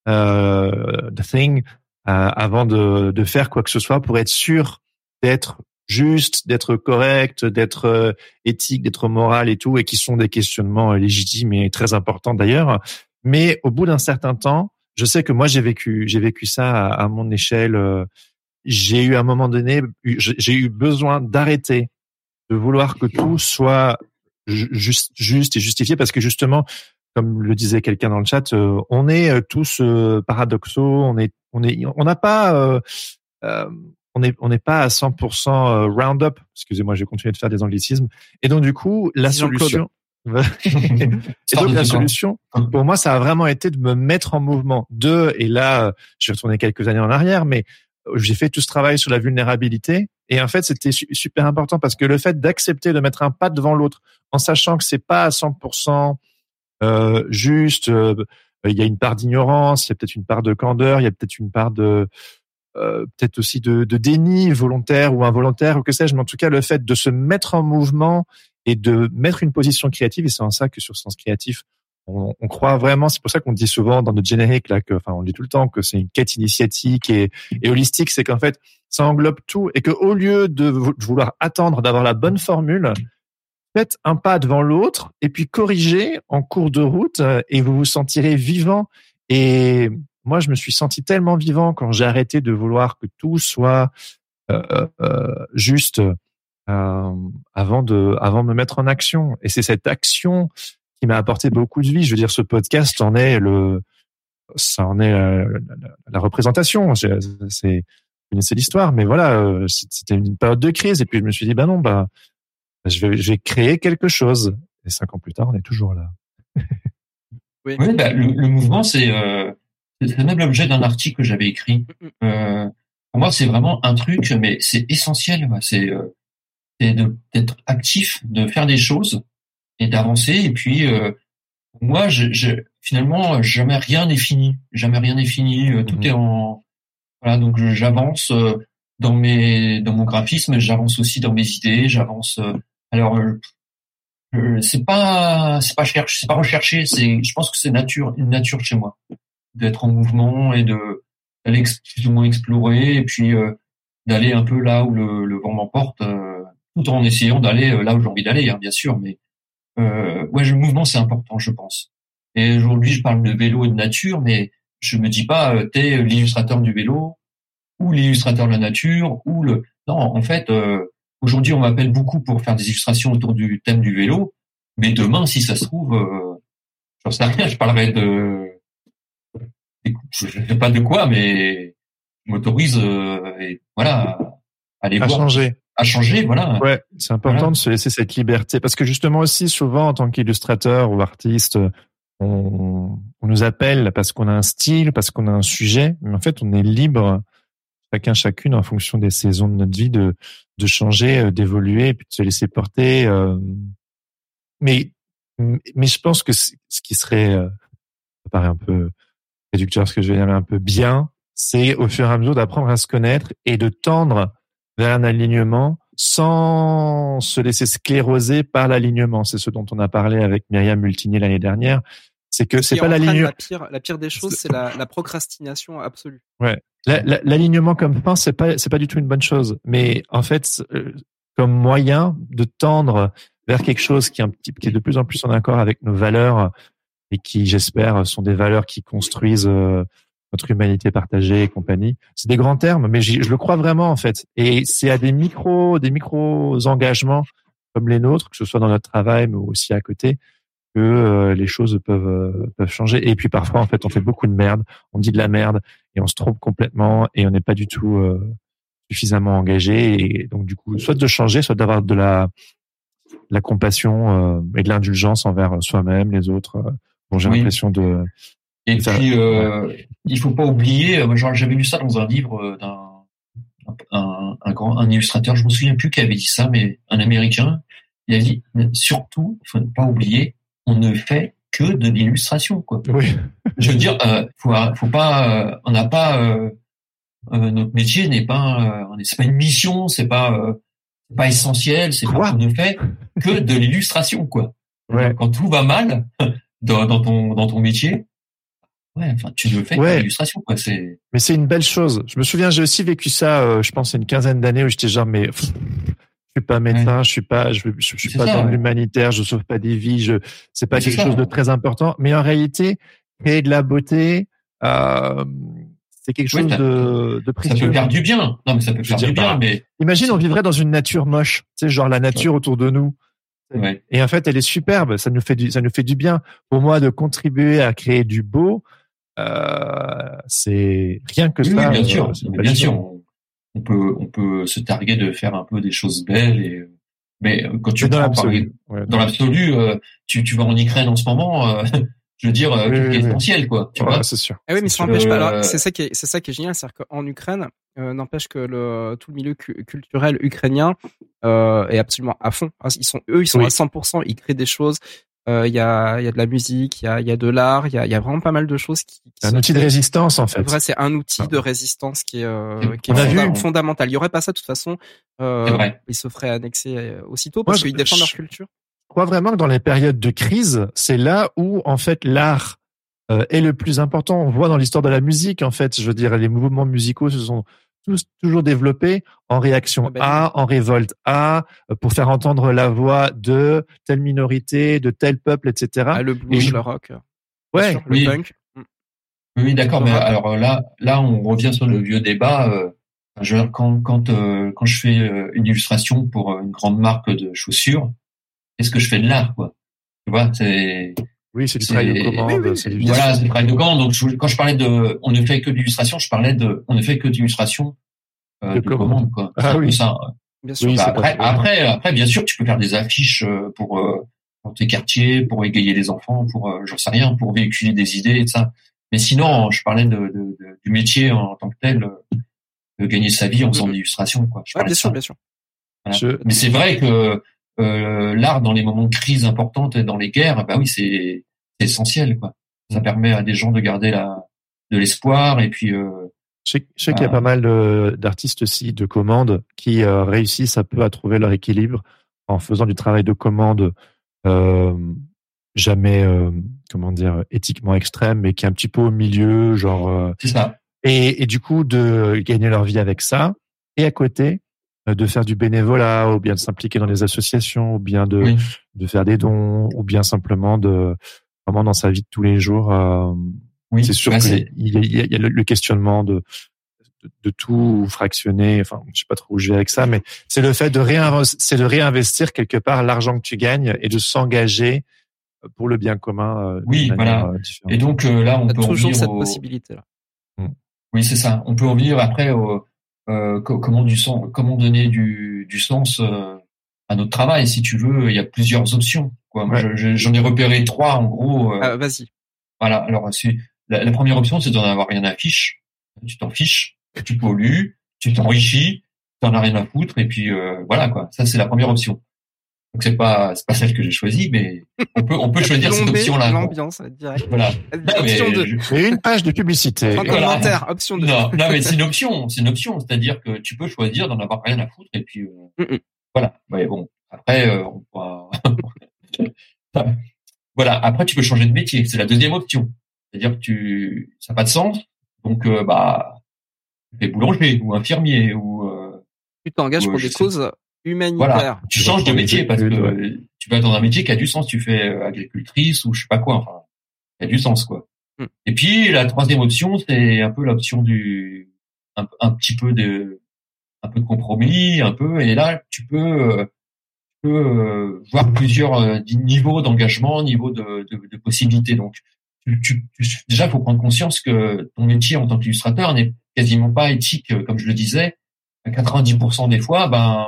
euh, the thing euh, avant de, de faire quoi que ce soit pour être sûr d'être juste, d'être correct, d'être éthique, d'être moral et tout, et qui sont des questionnements légitimes et très importants d'ailleurs. Mais au bout d'un certain temps, je sais que moi j'ai vécu, j'ai vécu ça à, mon échelle. J'ai eu à un moment donné, j'ai eu besoin d'arrêter de vouloir que tout soit juste, juste et justifié parce que justement, comme le disait quelqu'un dans le chat, euh, on est euh, tous euh, paradoxaux, on est, on est, on n'a pas, on est, on n'est pas à 100% round up. Excusez-moi, je vais continuer de faire des anglicismes. Et donc du coup, la solution. et donc la solution, pour moi, ça a vraiment été de me mettre en mouvement. De et là, je vais retourner quelques années en arrière, mais j'ai fait tout ce travail sur la vulnérabilité. Et en fait, c'était super important parce que le fait d'accepter de mettre un pas devant l'autre, en sachant que c'est pas à 100% euh, juste. Euh, il y a une part d'ignorance, il y a peut-être une part de candeur, il y a peut-être une part de euh, peut-être aussi de, de, déni volontaire ou involontaire ou que sais-je, mais en tout cas le fait de se mettre en mouvement et de mettre une position créative, et c'est en ça que sur Sens Créatif, on, on croit vraiment, c'est pour ça qu'on dit souvent dans notre générique, là, que, enfin on dit tout le temps que c'est une quête initiatique et, et holistique, c'est qu'en fait ça englobe tout et que au lieu de vouloir attendre d'avoir la bonne formule, faites un pas devant l'autre et puis corrigez en cours de route euh, et vous vous sentirez vivant. Et moi, je me suis senti tellement vivant quand j'ai arrêté de vouloir que tout soit euh, euh, juste avant de avant de me mettre en action. Et c'est cette action qui m'a apporté beaucoup de vie. Je veux dire, ce podcast en est le, ça en est la, la, représentation. C'est, c'est l'histoire, mais voilà, euh, c'était une période de crise. Et puis je me suis dit, bah non, bah, je vais, je vais créer quelque chose. Et cinq ans plus tard, on est toujours là. oui, bah, le, le, mouvement, c'est euh, même l'objet d'un article que j'avais écrit. Mm, mm. Euh, pour moi, c'est vraiment un truc, mais c'est essentiel. C'est euh, d'être actif, de faire des choses et d'avancer. Et puis, euh, moi, je, je, finalement, jamais rien n'est fini. Jamais rien n'est fini. Euh, tout mhm. est en voilà. Donc, j'avance euh, dans mes dans mon graphisme. J'avance aussi dans mes idées. J'avance. alors, c'est pas c'est pas cherche, c'est pas recherché. C'est, je pense que c'est nature, une nature chez moi d'être en mouvement et de d'aller plus ou moins explorer et puis d'aller un peu là où le, le vent m'emporte tout en essayant d'aller euh, là où j'ai envie d'aller, hein, bien sûr. Mais euh, ouais, le mouvement c'est important, je pense. Et aujourd'hui, je parle de vélo et de nature, mais je me dis pas euh, t'es l'illustrateur du vélo ou l'illustrateur de la nature ou le. Non, en fait, euh, aujourd'hui, on m'appelle beaucoup pour faire des illustrations autour du thème du vélo, mais demain, si ça se trouve, euh, j'en sais rien, je parlerai de. Je sais pas de quoi, mais je m'autorise euh, et voilà à aller à changer à changer, voilà. Ouais, c'est important de se laisser cette liberté parce que justement aussi souvent en tant qu'illustrateur ou artiste, on, on, nous appelle parce qu'on a un style, parce qu'on a un sujet, mais en fait on est libre chacun chacune en fonction des saisons de notre vie de de changer, euh, d'évoluer, puis de se laisser porter. Euh, mais mais je pense que ce qui serait, euh, ça paraît un peu réducteur, ce que je vais dire, un peu bien, c'est au fur et à mesure d'apprendre à se connaître et de tendre vers un alignement sans se laisser scléroser par l'alignement. C'est ce dont on a parlé avec Myriam Multinier l'année dernière. C'est que c'est pas l'alignement. La pire, la pire des choses, c'est la, la, procrastination absolue. Ouais. L'alignement comme fin, c'est pas, c'est pas du tout une bonne chose. Mais en fait, euh, comme moyen de tendre vers quelque chose qui est un petit, qui est de plus en plus en accord avec nos valeurs et qui, j'espère, sont des valeurs qui construisent euh, notre humanité partagée et compagnie. C'est des grands termes, mais je le crois vraiment en fait. Et c'est à des micros, des micros engagements comme les nôtres, que ce soit dans notre travail, mais aussi à côté, que euh, les choses peuvent euh, peuvent changer. Et puis parfois, en fait, on fait beaucoup de merde, on dit de la merde et on se trompe complètement et on n'est pas du tout euh, suffisamment engagé. Et donc du coup, soit de changer, soit d'avoir de la la compassion et de l'indulgence envers soi-même, les autres. Bon, j'ai l'impression de et puis, euh, il faut pas oublier, euh, j'avais lu ça dans un livre euh, d'un un, un, grand un illustrateur, je me souviens plus qui avait dit ça, mais un Américain, il a dit surtout, il faut pas oublier, on ne fait que de l'illustration, quoi. Oui. je veux dire, euh, faut, faut pas, euh, on n'a pas euh, notre métier n'est pas, c'est pas une mission, c'est pas pas essentiel, c'est pas on ne fait que de l'illustration, quoi. Ouais. Quand tout va mal dans, dans ton dans ton métier, Ouais, enfin, tu le fais ouais. l'illustration, quoi. C'est. Mais c'est une belle chose. Je me souviens, j'ai aussi vécu ça. Euh, je pense, une quinzaine d'années où j'étais genre, mais je suis pas médecin, je suis pas, je, je, suis pas dans l'humanitaire, je sauve pas des vies, je, c'est pas quelque chose de très important. Mais en réalité, créer de la beauté, euh, c'est quelque chose de, de précieux. Ça peut faire du bien. Non, mais ça peut faire du bien. Bah, mais imagine, on vivrait dans une nature moche, tu sais, genre la nature autour de nous. Et en fait, elle est superbe. Ça nous fait du, ça nous fait du bien. Pour moi, de contribuer à créer du beau, c'est rien que ça. bien sûr, bien sûr. On peut, on peut se targuer de faire un peu des choses belles et mais quand tu dans l'absolu, dans l'absolu, euh, tu, tu vas en Ukraine en ce moment, euh, je veux dire, oui, oui, essentiel, quoi. Tu vois c'est sûr. Ah oui, mais ça n'empêche pas. C'est ça qui est, c'est ça qui est génial, c'est-à-dire qu'en Ukraine, euh, n'empêche que le tout le milieu culturel ukrainien euh, est absolument à fond. Ils sont eux, ils sont à 100%. Ils créent des choses. Euh, il y, a, y a de la musique, il y a, y a de l'art, il y a, y a vraiment pas mal de choses qui. qui un outil de résistance en fait. C'est un outil de résistance qui est, euh, qui est fondamental. fondamental. Il y aurait pas ça de toute façon. Euh, ils se feraient annexer euh, aussitôt parce qu'ils défendent leur culture. Je crois vraiment que dans les périodes de crise, c'est là où en fait l'art est le plus important. On voit dans l'histoire de la musique en fait. Je veux dire, les mouvements musicaux se sont tous toujours développés en réaction ah ben à, en révolte à, euh, pour faire entendre la voix de telle minorité, de tel peuple, etc. Ah, le blues, le rock. Ouais, le oui. punk. Oui, d'accord. Mais alors là, là, on revient sur le vieux débat. Euh, je, quand quand euh, quand je fais euh, une illustration pour une grande marque de chaussures, est-ce que je fais de l'art, quoi? Tu vois, c'est oui, c'est du travail de commande. c'est du voilà, c'est du travail de commande. Donc quand je parlais de, on ne fait que d'illustration, je parlais de, on ne fait que d'illustration euh, de, commande. quoi. Ah oui. Ça. Bien sûr. Bah, après, après, après, bien sûr, tu peux faire des affiches euh, pour, euh, pour tes quartiers, pour égayer les enfants, pour, euh, j'en sais rien, pour véhiculer des idées et ça. Mais sinon, je parlais de, de, de, du métier en, tant que tel, de gagner sa vie en faisant de l'illustration, quoi. Je ouais, bien sûr, bien sûr. Voilà. Mais c'est vrai que euh, l'art dans les moments de crise importante et dans les guerres, bah oui, c'est essentiel, quoi. Ça permet à des gens de garder la de l'espoir et puis. Euh, je sais, sais qu'il y a pas mal d'artistes aussi de commande qui euh, réussissent un peu à trouver leur équilibre en faisant du travail de commande jamais comment dire éthiquement extrême, mais qui est un petit peu au milieu, genre. C'est ça. Et, et du coup de gagner leur vie avec ça et à côté de faire du bénévolat ou bien de s'impliquer dans les associations ou bien de Oui. de faire des dons ou bien simplement de vraiment dans sa vie de tous les jours euh, Oui. c'est sûr Bah, qu'il y, a- y a, y a le, le questionnement de, de de tout fractionner enfin je sais pas trop où je vais avec ça mais c'est le fait de réinvestir c'est de réinvestir quelque part l'argent que tu gagnes et de s'engager pour le bien commun euh, Oui, voilà. euh, différente. Et donc euh, là, on T'as peut en toujours venir cette au- possibilité là. Oui, c'est ça. On peut en venir après au, euh, co- comment du sens, comment donner du, du sens euh, à notre travail. Si tu veux, il y a plusieurs options. Quoi. Moi, Ouais. j'en ai repéré trois en gros. euh, Ah, Vas-y. Voilà. Alors, la, la première option, c'est d'en avoir rien à fiche. Tu t'en fiches, tu pollues, tu t'enrichis, t'en as rien à foutre, et puis euh, voilà quoi. Ça, c'est la première option. Donc c'est pas c'est pas celle que j'ai choisie, mais on peut on peut choisir cette Plomber option-là. L'ambiance, direct. Voilà. Non, mais Option 2. je- et une page de publicité En Voilà. commentaire, option 2. Non, non, mais c'est une option, c'est une option, c'est-à-dire que tu peux choisir d'en avoir rien à foutre et puis euh, Mm, mm. voilà. Ouais, bon, après euh, on pourra... voilà, après tu peux changer de métier, c'est la deuxième option. C'est-à-dire que tu ça n'a pas de sens, donc euh, bah tu fais boulanger ou infirmier ou euh, Tu t'engages pour je des sais. causes humanitaires. voilà, tu changes de métier parce que euh, tu vas dans un métier qui a du sens, tu fais euh, agricultrice ou je sais pas quoi, enfin, il y a du sens quoi. Mm. Et puis la troisième option, c'est un peu l'option du un, un petit peu de un peu de compromis, un peu et là tu peux euh, tu peux euh, voir plusieurs euh, niveaux d'engagement, niveaux de, de, de possibilités. Donc tu, tu, tu- déjà il faut prendre conscience que ton métier en tant qu'illustrateur n'est quasiment pas éthique comme je le disais. À 90% des fois, ben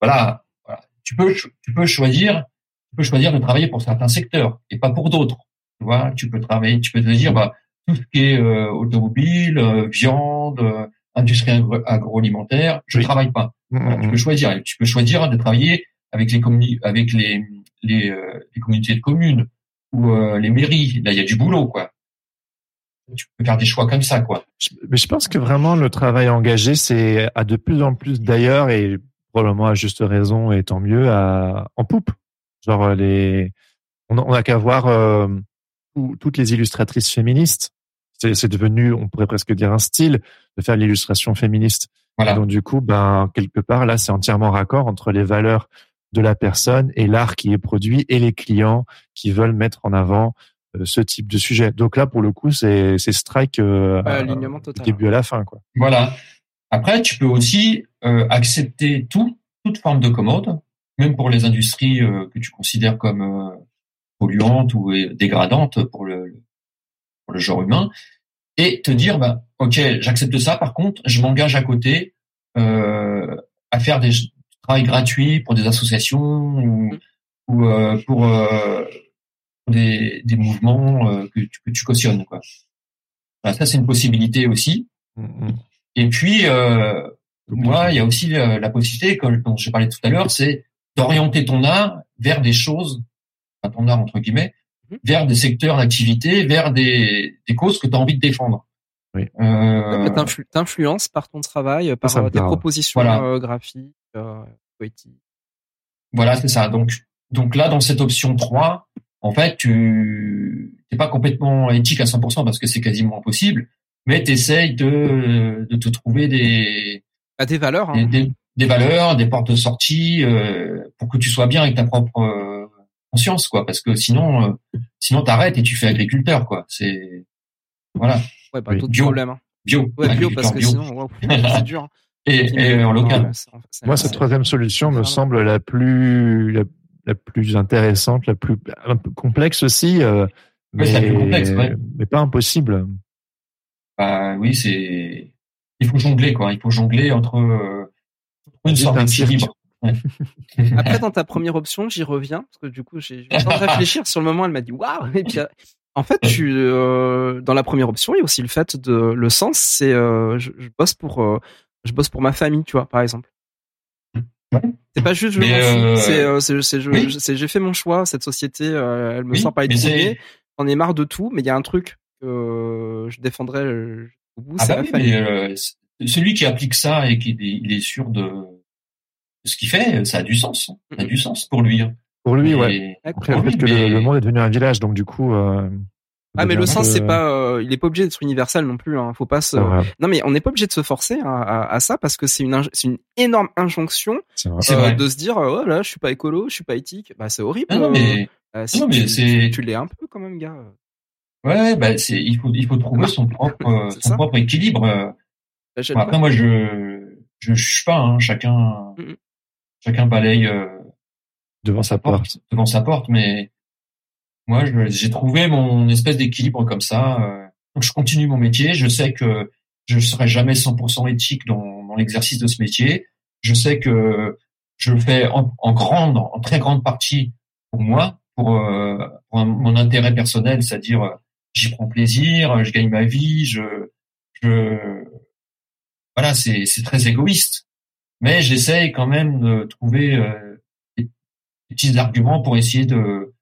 voilà, voilà. Tu peux, tu peux choisir, tu peux choisir de travailler pour certains secteurs et pas pour d'autres. Tu vois, tu peux travailler, tu peux te dire, bah, tout ce qui est euh, automobile, euh, viande, euh, industrie agro- agroalimentaire, je ne Oui. travaille pas. Voilà, tu Mm, peux choisir. Et Tu peux choisir de travailler avec les communi- avec les les, euh, les communautés de communes ou euh, les mairies. Là, il y a du boulot, quoi. Tu peux faire des choix comme ça, quoi. Mais je pense que vraiment le travail engagé, c'est à de plus en plus d'ailleurs, et probablement à juste raison, et tant mieux, à, en poupe. Genre euh, les, on a- on a qu'à voir euh, tout- toutes les illustratrices féministes. C'est devenu, on pourrait presque dire un style de faire l'illustration féministe. Voilà. Donc du coup, ben quelque part là, c'est entièrement raccord entre les valeurs de la personne et l'art qui est produit et les clients qui veulent mettre en avant ce type de sujet. Donc là, pour le coup, c'est c'est strike euh, alignement total. début à la fin, quoi. Voilà. Après, tu peux aussi euh, accepter tout, toute forme de commode, même pour les industries euh, que tu considères comme euh, polluantes ou euh, dégradantes pour le, pour le genre humain, et te dire, bah, ok, j'accepte ça. Par contre, je m'engage à côté euh, à faire des travail gratuit pour des associations ou, ou euh, pour, euh, pour des, des mouvements euh, que, tu, que tu cautionnes. Quoi. Voilà, ça, c'est une possibilité aussi. Mm, mm. Et puis, euh, moi, il y a aussi euh, la possibilité, comme, dont j'ai parlé tout à l'heure, c'est d'orienter ton art vers des choses, enfin, ton art entre guillemets, Mhm. vers des secteurs d'activité, vers des, des causes que tu as envie de défendre. Oui. Euh, T'influ- T'influences par ton travail, par euh, tes parle. propositions Voilà. graphiques, euh, poétiques. Voilà, c'est ça. Donc, donc là, dans cette option 3, en fait, tu n'es pas complètement éthique à 100% parce que c'est quasiment impossible, mais tu essayes de, de te trouver des, À des valeurs. des, Hein. des- des valeurs, des portes de sortie, euh, pour que tu sois bien avec ta propre euh, conscience, quoi. Parce que sinon, euh, sinon t'arrêtes et tu fais agriculteur, quoi. C'est voilà, Ouais, bah, Oui. d'autres Bio. problèmes. hein. bio, Ouais, bio, parce agriculteur que bio. sinon, c'est dur. hein. Et, et en local. Moi, cette troisième solution me semble la plus, la, la plus intéressante, la plus un peu complexe aussi, euh, mais, c'est la plus complexe, ouais. mais pas impossible. Bah oui, c'est il faut jongler quoi. Il faut jongler entre euh, une sorte d'équilibre. Après, dans ta première option, j'y reviens parce que du coup, j'ai eu de réfléchir. Sur le moment, elle m'a dit waouh. Et puis, euh, en fait, tu, euh, dans la première option, il y a aussi le fait de le sens. C'est euh, je, je bosse pour euh, je bosse pour ma famille, tu vois, par exemple. Ouais. C'est pas juste euh, c'est euh, c'est j'ai fait mon choix. Cette société, euh, elle me Oui, sent pas c'est- J'en ai marre de tout, mais il y a un truc que je défendrai au bout, Ah c'est bah la oui, famille. mais euh, celui qui applique ça et qui est- il est sûr de ce qu'il fait, ça a du sens. Ça a du sens pour lui. hein. Pour lui, Et- ouais. Après, le fait que mais- le, le monde est devenu un village, donc du coup. euh, Ah mais le sens c'est pas, euh, il est pas obligé d'être universel non plus. Hein. Faut pas se. Vrai, Non mais on n'est pas obligé de se forcer à, à, à ça parce que c'est une c'est une énorme injonction c'est vrai. C'est euh, vrai. de se dire euh, oh là je suis pas écolo, je suis pas éthique. Bah c'est horrible. Ah non, euh, mais euh, si non, mais tu, c'est- tu, tu l'es un peu quand même gars. ouais, bah c'est il faut il faut trouver son propre euh, son propre équilibre. euh. Bah, après moi je je juge pas. Hein. Chacun Mhm. chacun balaye euh, Devant sa porte. porte devant sa porte, mais moi je- j'ai trouvé mon espèce d'équilibre comme ça. euh. Donc je continue mon métier. Je sais que je serai jamais 100% éthique dans, dans l'exercice de ce métier. Je sais que je le fais en, en grande, en très grande partie pour moi, pour, euh, pour un- mon intérêt personnel, c'est-à-dire euh, j'y prends plaisir, je gagne ma vie, je, je voilà, c'est c'est très égoïste. Mais j'essaye quand même de trouver euh, des, des petits arguments pour essayer de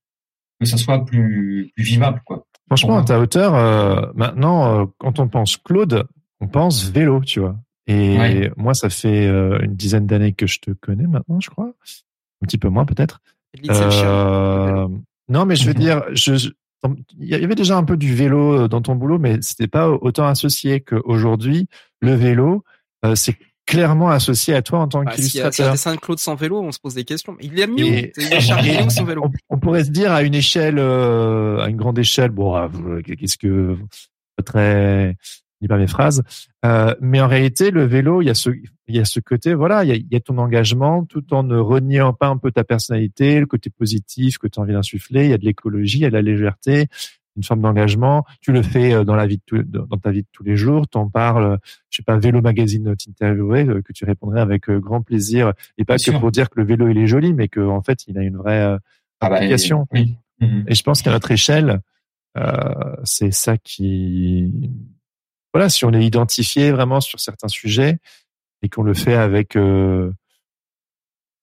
que ça soit plus plus vivable, quoi. Franchement, à ta hauteur, euh, maintenant, euh, quand on pense Claude, on pense vélo, tu vois. Et Ouais. moi, ça fait euh, une dizaine d'années que je te connais maintenant, je crois. Un petit peu moins, peut-être. Euh, non, mais je veux dire, je, il y avait déjà un peu du vélo dans ton boulot, mais c'était pas autant associé qu'aujourd'hui. Le vélo, euh, c'est clairement associé à toi en tant Bah, s'il y a, s'il y a un qu'illustrateur. dessin de Claude sans vélo, on se pose des questions. Il est mieux. Et- Il sans vélo. on, on pourrait se dire à une échelle, euh, à une grande échelle, bon, ah, qu'est-ce que très, dis pas mes phrases, euh, mais en réalité, le vélo, il y a ce, il y a ce côté, voilà, il y a, il y a ton engagement, tout en ne reniant pas un peu ta personnalité, le côté positif que tu as envie d'insuffler. Il y a de l'écologie, il y a de la légèreté, une forme d'engagement. Tu le fais euh, dans la vie de tout- dans ta vie de tous les jours. T'en parles, je sais pas, Vélo Magazine t'interviewerait, euh, que tu répondrais avec euh, grand plaisir, et pas Bien que sûr. pour dire que le vélo il est joli, mais qu'en fait il a une vraie Ah bah, application. oui. Mhm. Et je pense qu'à notre échelle, euh, c'est ça qui, voilà, si on est identifié vraiment sur certains sujets et qu'on le fait avec, euh,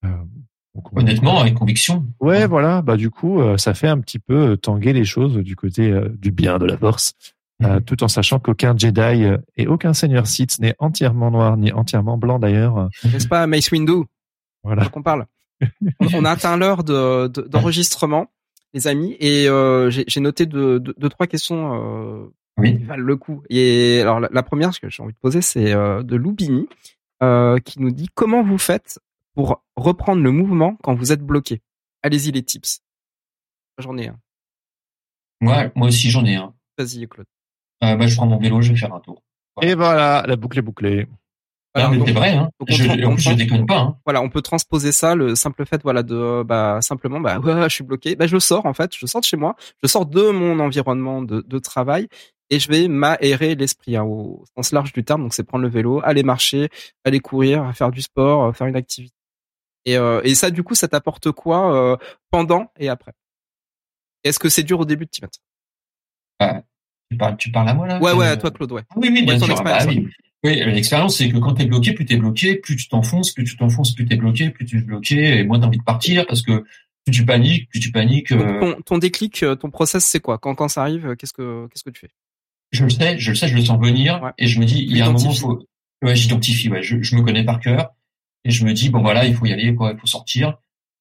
euh, Honnêtement, avec conviction. ouais, voilà, bah du coup, euh, ça fait un petit peu euh, tanguer les choses du côté euh, du bien, de la force, euh, Mhm. tout en sachant qu'aucun Jedi et aucun Seigneur Sith n'est entièrement noir ni entièrement blanc d'ailleurs. N'est-ce pas Mace Windu Voilà. qu'on parle. On, a atteint l'heure de, de- d'enregistrement, les amis, et euh, j'ai, j'ai noté deux, deux, deux, trois questions euh, Oui. qui valent le coup. Et alors la, la première, ce que j'ai envie de poser, c'est euh, de Loubini, euh, qui nous dit comment vous faites pour reprendre le mouvement quand vous êtes bloqué. Allez-y les tips. J'en ai un. Moi, moi aussi, j'en ai un. Vas-y Claude. Euh, bah, je prends mon vélo, je vais faire un tour. Et voilà, la boucle est bouclée. Voilà, non, mais donc- c'est vrai, hein. Je, on plus, je prend- déconne pas, hein. voilà, on peut transposer ça, le simple fait, voilà, de, bah, simplement, bah, ouais, je suis bloqué. Bah, je sors, en fait, je sors de chez moi, je sors de mon environnement de, de travail et je vais m'aérer l'esprit, hein, au sens large du terme. Donc, c'est prendre le vélo, aller marcher, aller courir, faire du sport, euh, faire une activité. Et, euh, et ça, du coup, ça t'apporte quoi, euh, pendant et après? Est-ce que c'est dur au début de t'y mettre? Tu parles, tu parles à moi, là? Ouais, ouais, Euh, à toi, Claude, ouais. Oui, oui, bien Ouais, sûr. Ah bah expérience, oui. Oui, l'expérience, c'est que quand t'es bloqué, plus t'es bloqué, plus tu t'enfonces, plus tu t'enfonces, plus t'es bloqué, plus tu es bloqué, et moins t'as envie de partir, parce que plus tu paniques, plus tu paniques. Euh, ton, ton déclic, euh, ton process, c'est quoi? Quand, quand ça arrive, euh, qu'est-ce que, qu'est-ce que tu fais? je le sais, je le sais, je le sens venir, Ouais. et je me dis, il y a un moment, faut, ouais, j'identifie, ouais, je, je me connais par cœur, et je me dis, bon voilà, il faut y aller, quoi, il faut sortir,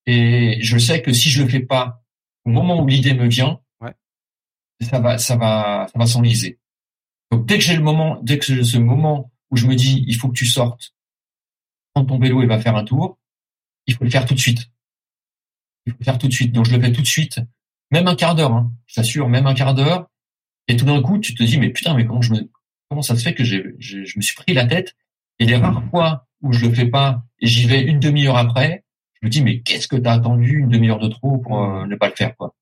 et je sais que si je le fais pas, au moment où l'idée me vient, Ouais. ça va, ça va, ça va s'enliser. Donc dès que j'ai le moment, dès que j'ai ce moment où je me dis, il faut que tu sortes, prends ton vélo et va faire un tour, il faut le faire tout de suite. Il faut le faire tout de suite. Donc je le fais tout de suite, même un quart d'heure, hein, je t'assure, même un quart d'heure. Et tout d'un coup, tu te dis, mais putain, mais comment je me, comment ça se fait que j'ai, j'ai- je me suis pris la tête Et les rares fois où je le fais pas et j'y vais une demi-heure après, je me dis mais qu'est-ce que t'as attendu une demi-heure de trop pour euh, ne pas le faire quoi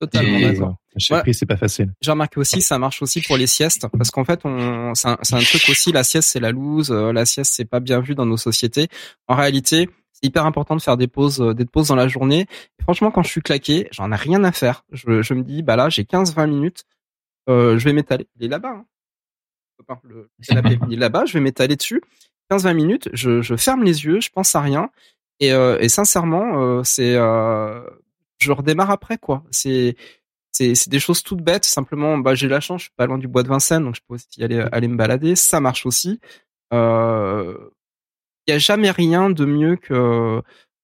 Totalement d'accord. J'ai Ouais. c'est pas facile. J'ai remarqué aussi, ça marche aussi pour les siestes, parce qu'en fait, on, c'est un, truc aussi, la sieste c'est la loose, euh, la sieste c'est pas bien vu dans nos sociétés. En réalité, c'est hyper important de faire des pauses, euh, des pauses dans la journée. Et franchement, quand je suis claqué, j'en ai rien à faire. Je, je me dis, bah là, j'ai 15-20 minutes, euh, je vais m'étaler. Il est là-bas, hein. Le il est là-bas, je vais m'étaler dessus. 15-20 minutes, je, je ferme les yeux, je pense à rien. Et, euh, et sincèrement, euh, c'est, euh, je redémarre après, quoi. C'est, c'est c'est des choses toutes bêtes. Simplement bah j'ai la chance je suis pas loin du bois de Vincennes donc je peux aussi aller aller me balader. Ça marche aussi. Il y a jamais rien de mieux que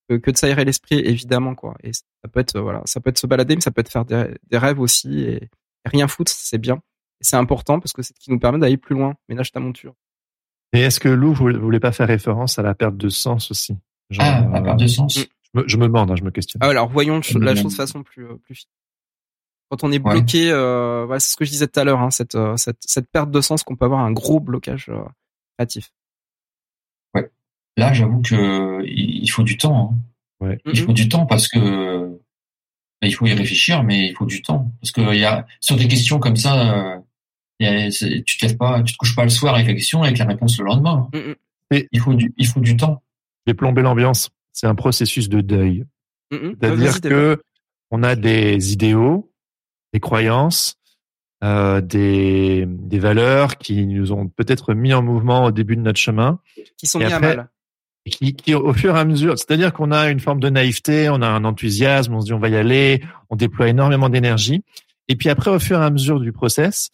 que, de s'aérer l'esprit évidemment quoi. Et ça peut être voilà ça peut être se balader mais ça peut être faire des, des rêves aussi. Et, et rien foutre c'est bien. Et c'est important parce que c'est ce qui nous permet d'aller plus loin. Ménage ta monture Et est-ce que Lou, voulez pas faire référence à la perte de sens aussi? Genre, ah la euh, perte de sens? je, me, je me demande, hein, je me questionne. ah, alors voyons la chose de façon plus euh, plus fine quand on est Ouais. bloqué euh, voilà, c'est ce que je disais tout à l'heure hein, cette, euh, cette cette perte de sens qu'on peut avoir un gros blocage euh, créatif là j'avoue que il il faut du temps hein. Ouais. il faut du temps parce que bah, il faut y réfléchir mais il faut du temps parce que il y a sur des questions comme ça tu te lèves pas tu te couches pas le soir avec la question avec la réponse le lendemain Mm, mm. il faut du il faut du temps J'ai plombé l'ambiance. C'est un processus de deuil. Mm. C'est-à-dire que on a des idéaux, des croyances, euh, des, des valeurs qui nous ont peut-être mis en mouvement au début de notre chemin qui sont Et mis après- à mal. et qui, qui, au fur et à mesure, c'est-à-dire qu'on a une forme de naïveté, on a un enthousiasme, on se dit on va y aller, on déploie énormément d'énergie. Et puis après, au fur et à mesure du process,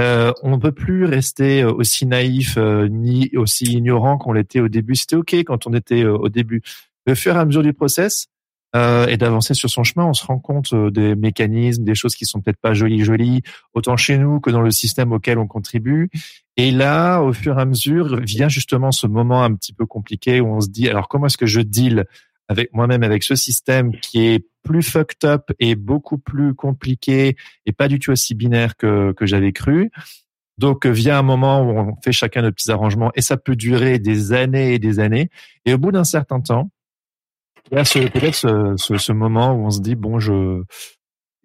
euh, on ne peut plus rester euh, aussi naïf euh, ni aussi ignorant qu'on l'était au début. C'était ok quand on était euh, au début. Au fur et à mesure du process euh, et d'avancer sur son chemin, on se rend compte euh, des mécanismes, des choses qui sont peut-être pas jolies jolies, autant chez nous que dans le système auquel on contribue. Et là, au fur et à mesure, vient justement ce moment un petit peu compliqué où on se dit alors comment est-ce que je deal avec moi-même avec ce système qui est plus fucked up et beaucoup plus compliqué et pas du tout aussi binaire que que j'avais cru. Donc euh, vient un moment où on fait chacun nos petits arrangements et ça peut durer des années et des années. Et au bout d'un certain temps, il y a peut-être ce, ce, ce moment où on se dit bon je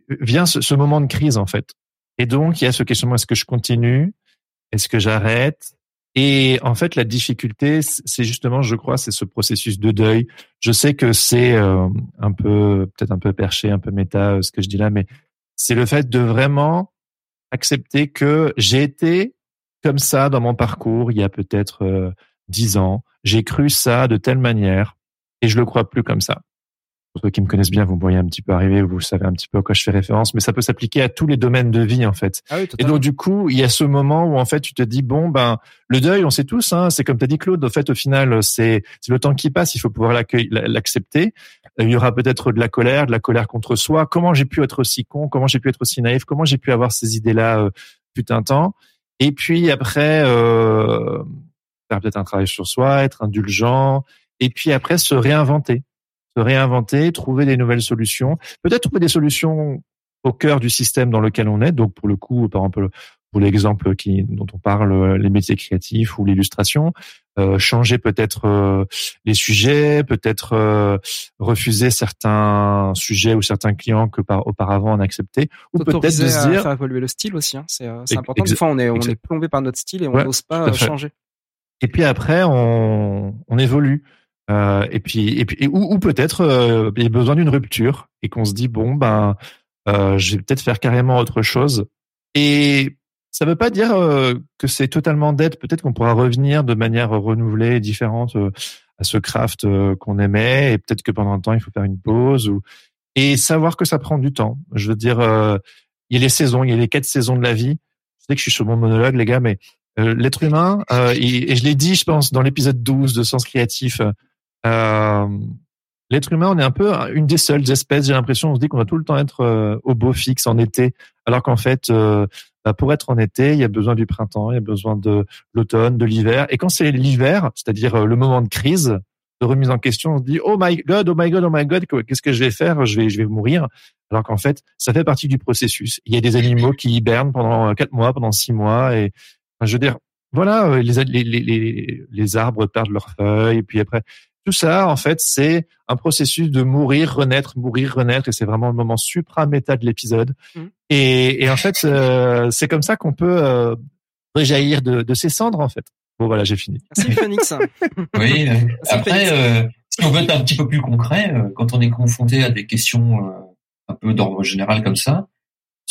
vient ce, ce moment de crise en fait. Et donc il y a ce questionnement est-ce que je continue, est-ce que j'arrête? Et en fait la difficulté c'est justement je crois c'est ce processus de deuil. Je sais que c'est euh, un peu peut-être un peu perché, un peu méta euh, ce que je dis là, mais c'est le fait de vraiment accepter que j'ai été comme ça dans mon parcours il y a peut-être euh, dix ans. J'ai cru ça de telle manière et je le crois plus comme ça. Pour ceux qui me connaissent bien, vous me voyez un petit peu arriver, vous savez un petit peu à quoi je fais référence, mais ça peut s'appliquer à tous les domaines de vie en fait. Ah oui, Et donc du coup, il y a ce moment où en fait tu te dis bon ben le deuil, on sait tous, hein, c'est comme t'as dit Claude. En fait, au final, c'est c'est le temps qui passe, il faut pouvoir l'accepter. Il y aura peut-être de la colère, de la colère contre soi. Comment j'ai pu être aussi con? Comment j'ai pu être aussi naïf? Comment j'ai pu avoir ces idées-là euh, putain de temps? Et puis après, euh, faire peut-être un travail sur soi, être indulgent, et puis après se réinventer, se réinventer, trouver des nouvelles solutions, peut-être trouver des solutions au cœur du système dans lequel on est. Donc pour le coup, par exemple, pour l'exemple qui dont on parle, euh, les métiers créatifs ou l'illustration, euh, changer peut-être euh, les sujets, peut-être euh, refuser certains sujets ou certains clients que par auparavant on acceptait, ou peut-être de se dire faire évoluer le style aussi. Hein. C'est euh, important. Des fois, on est on est plombé par notre style et on Ouais, n'ose pas euh, changer. et puis après on, on évolue euh, et puis et puis et- ou, ou peut-être euh, il y a besoin d'une rupture et qu'on se dit bon ben euh, je vais peut-être faire carrément autre chose. Et ça veut pas dire euh, que c'est totalement dead. Peut-être qu'on pourra revenir de manière renouvelée et différente euh, à ce craft euh, qu'on aimait. Et peut-être que pendant un temps il faut faire une pause ou et savoir que ça prend du temps. Je veux dire il y a les saisons il y a les quatre saisons de la vie. Je sais que je suis sur mon monologue les gars mais l'être humain, et, et je l'ai dit, je pense, dans l'épisode 12 de Sens Créatif, euh, l'être humain, on est un peu une des seules espèces, j'ai l'impression, on se dit qu'on va tout le temps être euh, au beau fixe en été, alors qu'en fait, euh, bah, pour être en été, il y a besoin du printemps, il y a besoin de l'automne, de l'hiver, et quand c'est l'hiver, c'est-à-dire euh, le moment de crise, de remise en question, on se dit oh my god, oh my god, oh my god, qu'est-ce que je vais faire? Je vais, je vais mourir. Alors qu'en fait, ça fait partie du processus. Il y a des animaux qui hibernent pendant quatre mois, pendant six mois, et je veux dire, voilà, les, les, les, les arbres perdent leurs feuilles, et puis après, Tout ça, en fait, c'est un processus de mourir, renaître, mourir, renaître, et c'est vraiment le moment supra-méta de l'épisode. Mm. Et, et en fait, euh, c'est comme ça qu'on peut euh, réjaillir de, de ses cendres, en fait. Bon, voilà, j'ai fini. Merci Phoenix. Oui. euh, après, euh, si on veut être un petit peu plus concret, euh, quand on est confronté à des questions euh, un peu d'ordre général comme ça,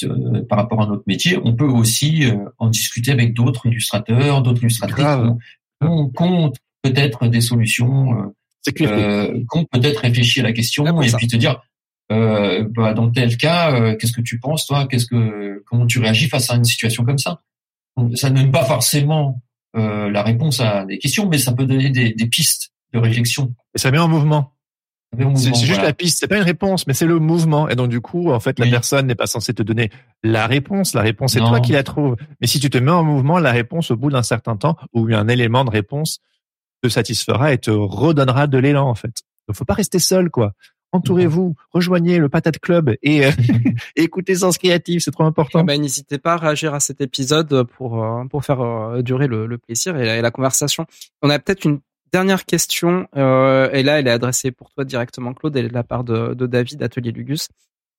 euh, par rapport à notre métier, on peut aussi euh, en discuter avec d'autres illustrateurs, d'autres illustratrices Grave. qui ont- qui ont peut-être des solutions, euh, ont peut-être réfléchi à la question et ça. puis te dire, euh, bah, dans tel cas, euh, qu'est-ce que tu penses toi? Qu'est-ce que comment tu réagis face à une situation comme ça? Ça ne donne pas forcément euh, la réponse à des questions, mais ça peut donner des, des pistes de réflexion. Et ça met en mouvement. C'est juste la piste, c'est pas une réponse, mais c'est le mouvement. Et donc du coup, en fait, la personne n'est pas censée te donner la réponse. La réponse, c'est toi qui la trouves. Mais si tu te mets en mouvement, la réponse, au bout d'un certain temps, ou un élément de réponse, te satisfera et te redonnera de l'élan, en fait. Donc, faut pas rester seul, quoi. Entourez-vous, rejoignez le Patate Club et, euh, et écoutez Sens Créatif, c'est trop important. Ah bah, N'hésitez pas à réagir à cet épisode pour euh, pour faire euh, durer le, le plaisir et la, et la conversation. On a peut-être une dernière question euh, et là elle est adressée pour toi directement Claude, elle est de la part de, de David Atelier Lugus.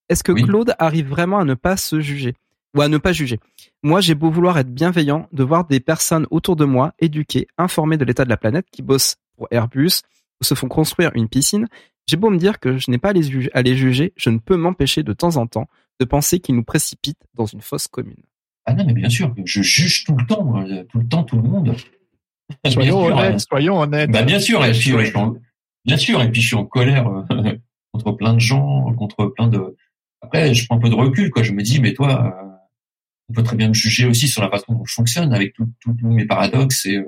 Est-ce que Oui. Claude arrive vraiment à ne pas se juger? Ou à ne pas juger Moi j'ai beau vouloir être bienveillant, de voir des personnes autour de moi éduquées, informées de l'état de la planète, qui bossent pour Airbus ou se font construire une piscine. J'ai beau me dire que je n'ai pas à les, juger, à les juger, je ne peux m'empêcher de temps en temps de penser qu'ils nous précipitent dans une fosse commune. Ah non, mais bien sûr, je juge tout le temps, moi, tout le temps, tout le monde. Soyons honnêtes, hein. soyons honnêtes. Bah bien sûr, et puis, ouais, je suis en- bien sûr, et puis je suis en colère euh, contre plein de gens, contre plein de. Après, je prends un peu de recul, quoi. Je me dis, mais toi, euh, on peut très bien me juger aussi sur la façon dont je fonctionne, avec tous mes paradoxes, et, euh,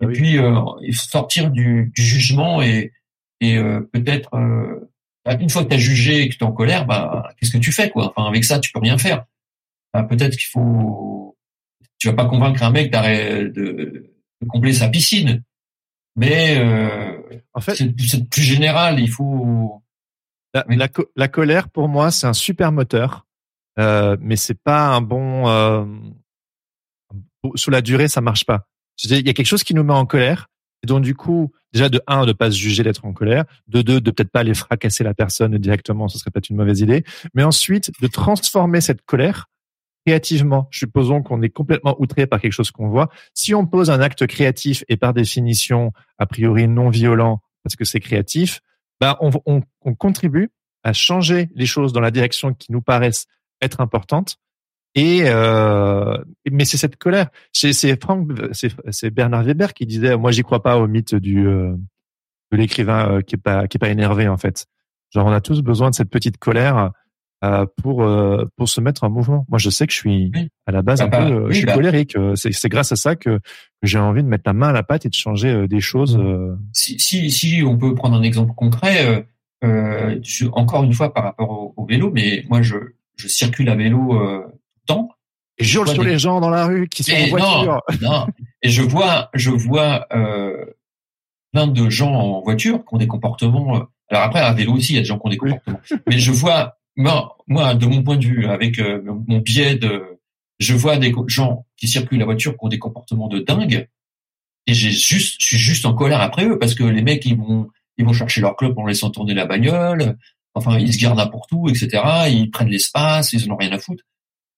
Ah et oui. puis euh, il faut sortir du, du jugement et, et euh, peut-être euh, bah, une fois que tu as jugé et que tu es en colère, bah qu'est-ce que tu fais, quoi? Enfin, avec ça, tu peux rien faire. Bah, peut-être qu'il faut. Tu vas pas convaincre un mec d'arrêter de, de combler sa piscine, mais euh, En fait, c'est c'est plus général. Il faut. La, Oui. la, co- la colère, pour moi, c'est un super moteur, euh, mais c'est pas un bon. Euh, sur la durée, ça marche pas. Il y a quelque chose qui nous met en colère, et donc du coup, déjà de un, de pas se juger d'être en colère, de deux, de peut-être pas aller fracasser la personne directement, ce serait peut-être une mauvaise idée, mais ensuite de transformer cette colère créativement. Supposons qu'on est complètement outré par quelque chose qu'on voit. Si on pose un acte créatif et par définition, a priori non violent, parce que c'est créatif, ben on, on, on contribue à changer les choses dans la direction qui nous paraissent être importantes. Et euh, mais c'est cette colère. C'est c'est Bernard Weber qui disait, moi j'y crois pas au mythe du euh, de l'écrivain euh, qui est pas qui est pas énervé en fait. Genre on a tous besoin de cette petite colère euh, pour euh, pour se mettre en mouvement. Moi je sais que je suis Oui. à la base Bah, un bah, peu, euh, oui, je suis bah. colérique. C'est c'est grâce à ça que, que j'ai envie de mettre la main à la pâte et de changer des choses. euh, Si, si, si on peut prendre un exemple concret, euh, euh, encore une fois par rapport au, au vélo, mais moi je, je circule à vélo euh, tout le temps. Et vois sur des- les gens dans la rue qui sont en Et voiture. non, non. Et je vois, je vois euh, plein de gens en voiture qui ont des comportements. euh, alors après, à vélo aussi, il y a des gens qui ont des Oui. comportements. Mais je vois, moi, moi, de mon point de vue, avec euh, mon biais de, je vois des gens qui circulent à voiture qui ont des comportements de dingue. Et j'ai juste, je suis juste en colère après eux parce que les mecs, ils vont, ils vont chercher leur club en laissant tourner la bagnole. Enfin, ils se gardent n'importe où, etc. Ils prennent l'espace, ils en ont rien à foutre.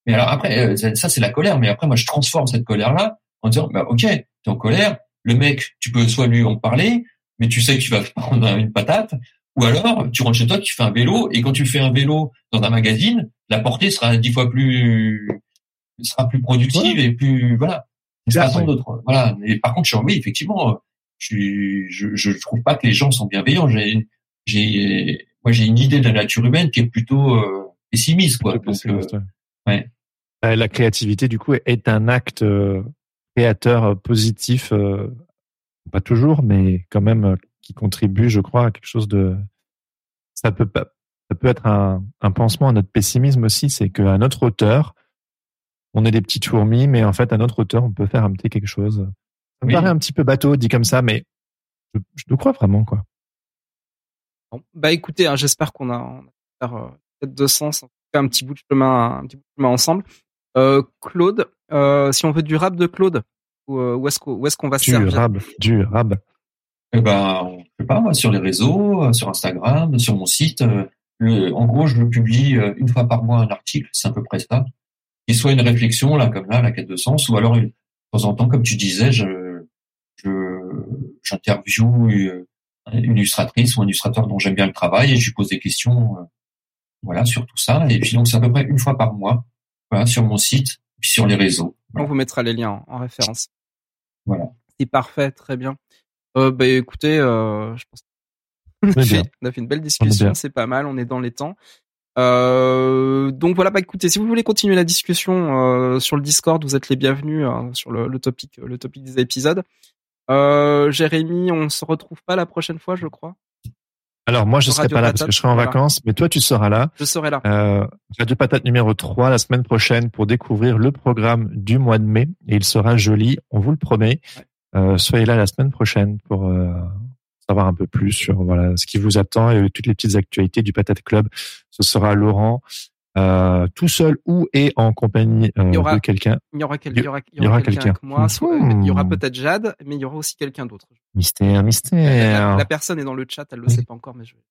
Mais alors après, euh, ça c'est la colère. Mais après, moi, je transforme cette colère-là en disant, bah, ok, t'es en colère. Le mec, tu peux soit lui en parler, mais tu sais que tu vas prendre une patate. Ou alors, tu rentres chez toi, tu fais un vélo, et quand tu fais un vélo dans un magazine, la portée sera dix fois plus, sera plus productive et plus, voilà. Une Clair, façon oui. d'autre. Voilà. Mais par contre, je suis, oui, effectivement, euh, je, je, je trouve pas que les gens sont bienveillants. J'ai, j'ai, moi, j'ai une idée de la nature humaine qui est plutôt euh, pessimiste, quoi. Plutôt Donc, euh, pessimiste, ouais. ouais. La créativité, du coup, est un acte euh, créateur euh, positif, euh, pas toujours, mais quand même qui contribue, je crois, à quelque chose de. Ça peut pas. Ça peut être un, un pansement à notre pessimisme aussi, c'est qu'à notre hauteur, on est des petites fourmis, mais en fait, à notre hauteur, on peut faire un petit quelque chose. Ça me Oui. paraît un petit peu bateau dit comme ça, mais je, je le crois vraiment, quoi. Bon, bah écoutez, hein, j'espère qu'on a, on a faire euh, peut-être deux sens, un petit bout de chemin, un petit bout de chemin ensemble. Euh, Claude, euh, si on veut du rap de Claude, où, euh, où est-ce qu'on est-ce qu'on va se servir Durable, durable. Eh ben, je sais pas, sur les réseaux, sur Instagram, sur mon site. euh, le- en gros, je publie une fois par mois un article, c'est à peu près ça. Qui soit une réflexion, là, comme là, la quête de sens, ou alors, une- de temps en temps, comme tu disais, je, je, j'interviewe une illustratrice ou un illustrateur dont j'aime bien le travail et je lui pose des questions, euh, voilà, sur tout ça. Et puis, donc, c'est à peu près une fois par mois, voilà, sur mon site, puis sur les réseaux. On vous mettra les liens en référence. Voilà. C'est parfait, très bien. Euh, bah écoutez, euh, je pense On a fait, on a fait une belle discussion, c'est pas mal, on est dans les temps. Euh, donc voilà, bah écoutez, si vous voulez continuer la discussion euh, sur le Discord, vous êtes les bienvenus hein, sur le, le topic, le topic des épisodes. Euh, Jérémy, on se retrouve pas la prochaine fois, je crois. Alors moi, je Sur serai pas là parce que je serai en voilà. vacances, mais toi, tu seras là. Je serai là. Euh, Radio Patate numéro 3 la semaine prochaine pour découvrir le programme du mois de mai. Et il sera joli, on vous le promet. Euh, soyez là la semaine prochaine pour euh, savoir un peu plus sur voilà ce qui vous attend et toutes les petites actualités du Patate Club. Ce sera Laurent euh, tout seul ou et en compagnie euh, aura- de quelqu'un. Il y aura, quel- il y aura, il y aura quelqu'un quelqu'un. avec moi. soit- Mmh. Il y aura peut-être Jade, mais il y aura aussi quelqu'un d'autre. Mystère, La, mystère. la personne est dans le chat, elle le sait pas encore, mais je vais.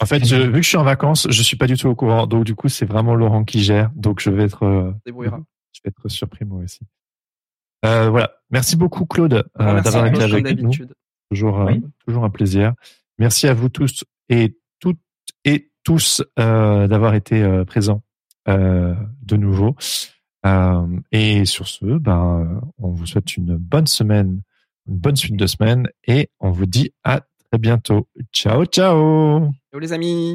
En fait, je- vu que je suis en vacances, je suis pas du tout au courant. Donc du coup, c'est vraiment Laurent qui gère. Donc je vais être euh, débrouillera. Je vais être surpris moi aussi. Euh, voilà. Merci beaucoup Claude euh, Merci, d'avoir été avec nous. Toujours, euh, Oui. toujours un plaisir. Merci à vous tous et tous euh, d'avoir été euh, présents euh, de nouveau. Et sur ce, ben, on vous souhaite une bonne semaine, une bonne suite de semaines et on vous dit à très bientôt. Ciao, ciao. Ciao les amis.